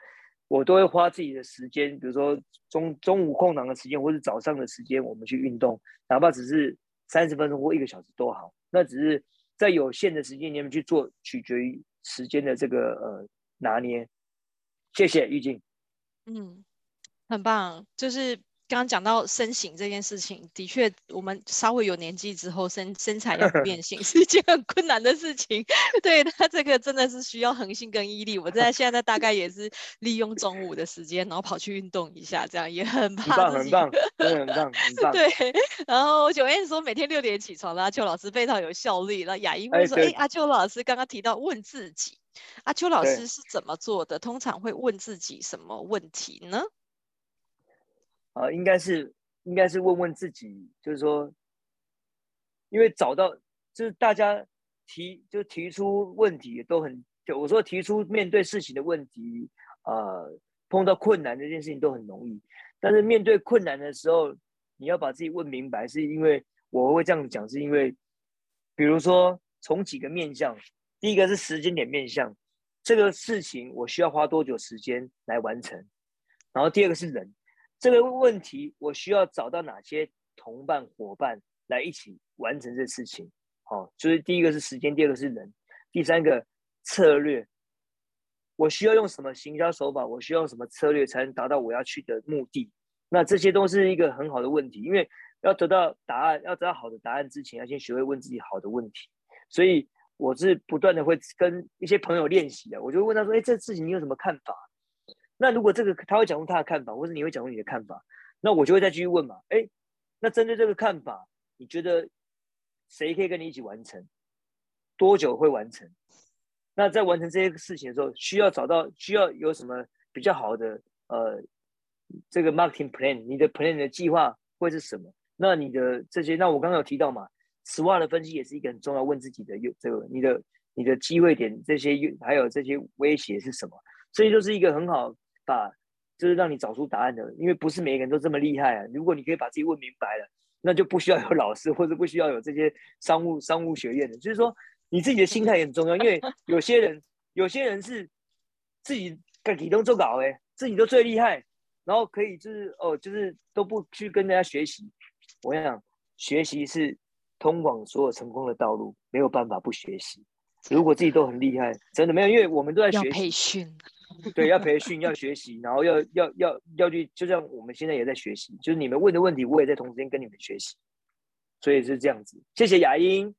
我都会花自己的时间，比如说中中午空档的时间，或是早上的时间，我们去运动，哪怕只是三十分钟或一个小时都好。那只是在有限的时间里面去做，取决于时间的这个呃拿捏。谢谢玉静。
嗯，很棒，就是。刚刚讲到身形这件事情，的确，我们稍微有年纪之后，身身材要变形 是一件很困难的事情。对，他这个真的是需要恒心跟毅力。我在现在大概也是利用中午的时间，然后跑去运动一下，这样也很怕自己。
很棒，很 棒，很棒。
对，然后九燕说每天六点起床，阿秋老师非常有效率。那雅英会说，哎，阿秋老师刚刚提到问自己，阿秋老师是怎么做的？通常会问自己什么问题呢？
啊，应该是应该是问问自己，就是说，因为找到就是大家提就提出问题都很，就我说提出面对事情的问题，呃，碰到困难这件事情都很容易，但是面对困难的时候，你要把自己问明白，是因为我会这样讲，是因为，比如说从几个面向，第一个是时间点面向，这个事情我需要花多久时间来完成，然后第二个是人。这个问题，我需要找到哪些同伴伙伴来一起完成这事情？好、哦，就是第一个是时间，第二个是人，第三个策略。我需要用什么行销手法？我需要用什么策略才能达到我要去的目的？那这些都是一个很好的问题，因为要得到答案，要得到好的答案之前，要先学会问自己好的问题。所以我是不断的会跟一些朋友练习的，我就问他说：“哎，这事情你有什么看法？”那如果这个他会讲出他的看法，或者你会讲出你的看法，那我就会再继续问嘛。哎，那针对这个看法，你觉得谁可以跟你一起完成？多久会完成？那在完成这些事情的时候，需要找到需要有什么比较好的呃这个 marketing plan？你的 plan 的计划会是什么？那你的这些，那我刚刚有提到嘛，SWOT 的分析也是一个很重要，问自己的有这个你的你的机会点这些还有这些威胁是什么？所以就是一个很好。把就是让你找出答案的，因为不是每个人都这么厉害啊。如果你可以把自己问明白了，那就不需要有老师，或者不需要有这些商务商务学院的。就是说，你自己的心态也很重要，因为有些人有些人是自己干体动做稿哎，自己都最厉害，然后可以就是哦，就是都不去跟大家学习。我跟你讲，学习是通往所有成功的道路，没有办法不学习。如果自己都很厉害，真的没有，因为我们都在学习
培训。
对，要培训，要学习，然后要要要要去，就像我们现在也在学习，就是你们问的问题，我也在同时间跟你们学习，所以是这样子。谢谢雅英。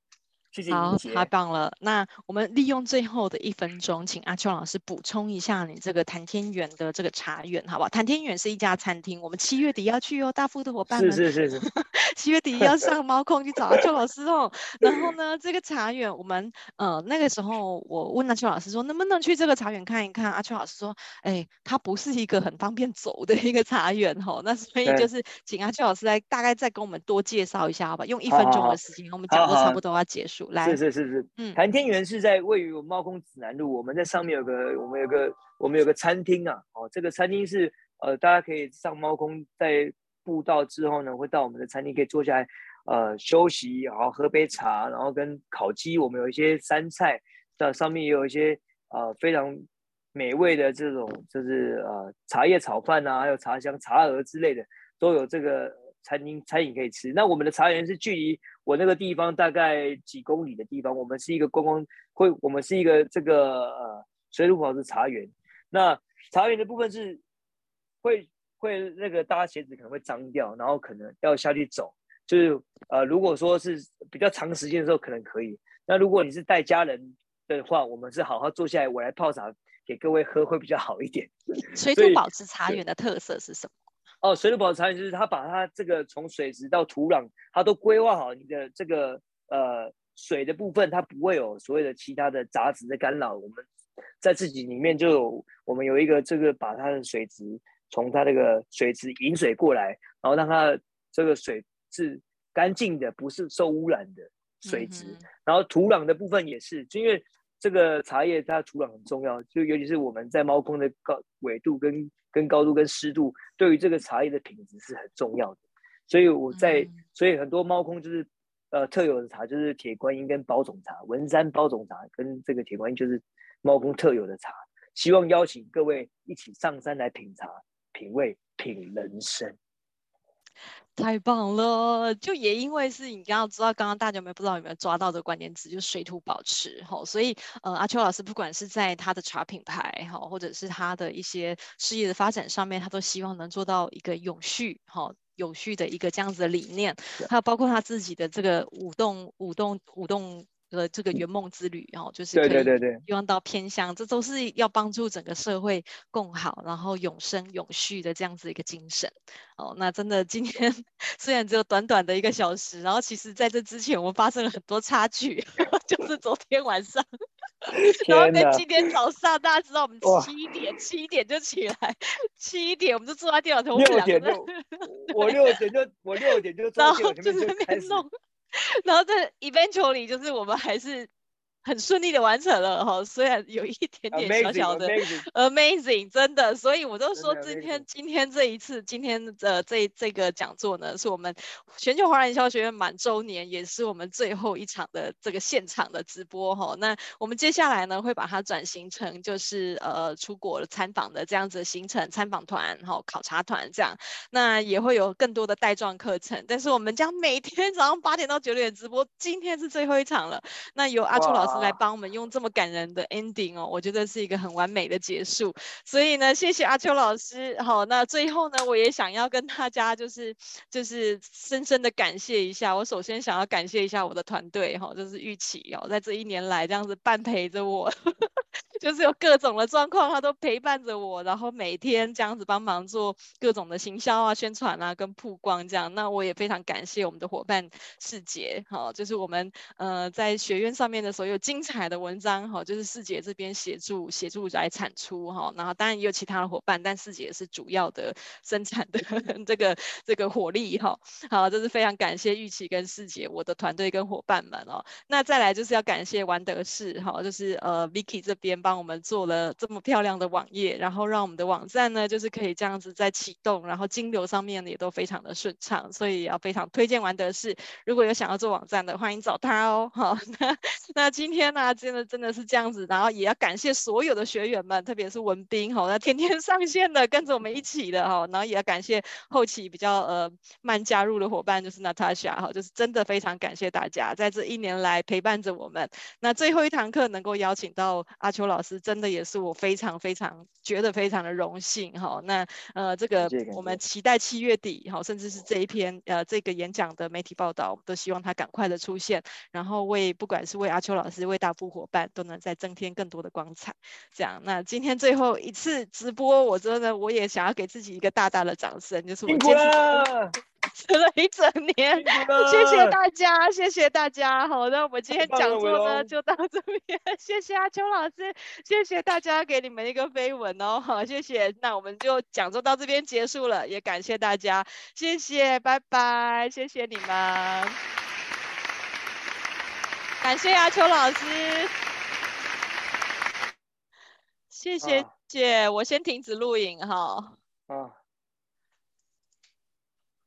好，太棒了。那我们利用最后的一分钟，请阿秋老师补充一下你这个谈天园的这个茶园，好不好？谈天园是一家餐厅，我们七月底要去哦，大富的伙伴们。
是是是是。
七月底要上猫空去找阿秋老师哦。然后呢，这个茶园，我们呃那个时候我问阿秋老师说，能不能去这个茶园看一看？阿秋老师说，哎，它不是一个很方便走的一个茶园哦。那所以就是请阿秋老师来大概再跟我们多介绍一下，好吧？用一分钟的时间，我们讲的差不多要结束。来，
是是是是，嗯，谈天园是在位于猫空指南路，我们在上面有个，我们有个，我们有个餐厅啊，哦，这个餐厅是，呃，大家可以上猫空，在步道之后呢，会到我们的餐厅可以坐下来，呃，休息，然后喝杯茶，然后跟烤鸡，我们有一些山菜，那上面也有一些，呃，非常美味的这种就是呃茶叶炒饭啊，还有茶香茶鹅之类的，都有这个餐厅餐饮可以吃。那我们的茶园是距离我那个地方大概几公里的地方，我们是一个观光会，我们是一个这个呃水土保持茶园。那茶园的部分是会会那个大家鞋子可能会脏掉，然后可能要下去走。就是呃如果说是比较长时间的时候可能可以。那如果你是带家人的话，我们是好好坐下来，我来泡茶。给各位喝会比较好一点。
水土保持茶园的特色是什么？
哦，水土保持茶园就是它把它这个从水质到土壤，它都规划好你的这个呃水的部分，它不会有所谓的其他的杂质的干扰。我们在自己里面就有，我们有一个这个把它的水质从它这个水质引水过来，然后让它这个水是干净的，不是受污染的水质。嗯、然后土壤的部分也是，就因为。这个茶叶它土壤很重要，就尤其是我们在猫空的高纬度跟跟高度跟湿度，对于这个茶叶的品质是很重要的。所以我在，嗯、所以很多猫空就是呃特有的茶，就是铁观音跟包种茶，文山包种茶跟这个铁观音就是猫空特有的茶。希望邀请各位一起上山来品茶、品味、品人生。
太棒了！就也因为是你刚刚知道，刚刚大家有没有不知道有没有抓到这个关键词，就是水土保持哈。所以呃，阿秋老师不管是在他的茶品牌哈，或者是他的一些事业的发展上面，他都希望能做到一个永续哈、有序的一个这样子的理念。还有包括他自己的这个舞动、舞动、舞动。的这个圆梦之旅，然后就是可以希望到偏乡，这都是要帮助整个社会共好，然后永生永续的这样子一个精神。哦，那真的今天 虽然只有短短的一个小时，然后其实在这之前我们发生了很多插曲，就是 昨天晚上，然后在今天早上，大家知道我们七点七点就起来，七点我们就坐在电脑前，
六点就我六点就我六点就坐在电脑前面就开始弄。
然后这 eventually 就是我们还是。很顺利的完成了哈，虽然有一点点小小的 amazing, amazing 真的，所以我都说今天今天这一次今天的这这个讲座呢，是我们全球华人营销学院满周年，也是我们最后一场的这个现场的直播哈。那我们接下来呢，会把它转型成就是呃出国参访的这样子的行程，参访团哈，考察团这样，那也会有更多的带状课程，但是我们将每天早上八点到九点直播，今天是最后一场了，那由阿秋老师。来帮我们用这么感人的 ending 哦，我觉得是一个很完美的结束。所以呢，谢谢阿秋老师。好，那最后呢，我也想要跟大家就是就是深深的感谢一下。我首先想要感谢一下我的团队哈，就是玉琪哦，在这一年来这样子伴陪着我。就是有各种的状况，他都陪伴着我，然后每天这样子帮忙做各种的行销啊、宣传啊、跟曝光这样。那我也非常感谢我们的伙伴世杰，好，就是我们呃在学院上面的所有精彩的文章，哈，就是世杰这边协助协助来产出，哈，然后当然也有其他的伙伴，但世杰是主要的生产的 这个这个火力，哈，好，这是非常感谢玉琪跟世杰我的团队跟伙伴们哦。那再来就是要感谢玩德士，哈，就是呃 Vicky 这边。帮我们做了这么漂亮的网页，然后让我们的网站呢，就是可以这样子在启动，然后金流上面也都非常的顺畅，所以要非常推荐玩德士。如果有想要做网站的，欢迎找他哦。好，那那今天呢，真的真的是这样子，然后也要感谢所有的学员们，特别是文斌，好，那天天上线的，跟着我们一起的，哈，然后也要感谢后期比较呃慢加入的伙伴，就是 Natasha，哈，就是真的非常感谢大家在这一年来陪伴着我们。那最后一堂课能够邀请到阿秋老。老师真的也是我非常非常觉得非常的荣幸哈。那呃这个我们期待七月底哈，甚至是这一篇呃这个演讲的媒体报道，我们都希望他赶快的出现，然后为不管是为阿秋老师，为大部伙伴都能再增添更多的光彩。这样，那今天最后一次直播，我真的我也想要给自己一个大大的掌声，就是我坚持。吃 了一整年，谢谢大家，谢谢大家。好，那我们今天 讲座呢就到这边，谢谢阿秋老师，谢谢大家给你们一个飞吻哦，好，谢谢。那我们就讲座到这边结束了，也感谢大家，谢谢，拜拜，谢谢你们，感谢阿秋老师，谢谢姐，我先停止录影哈。啊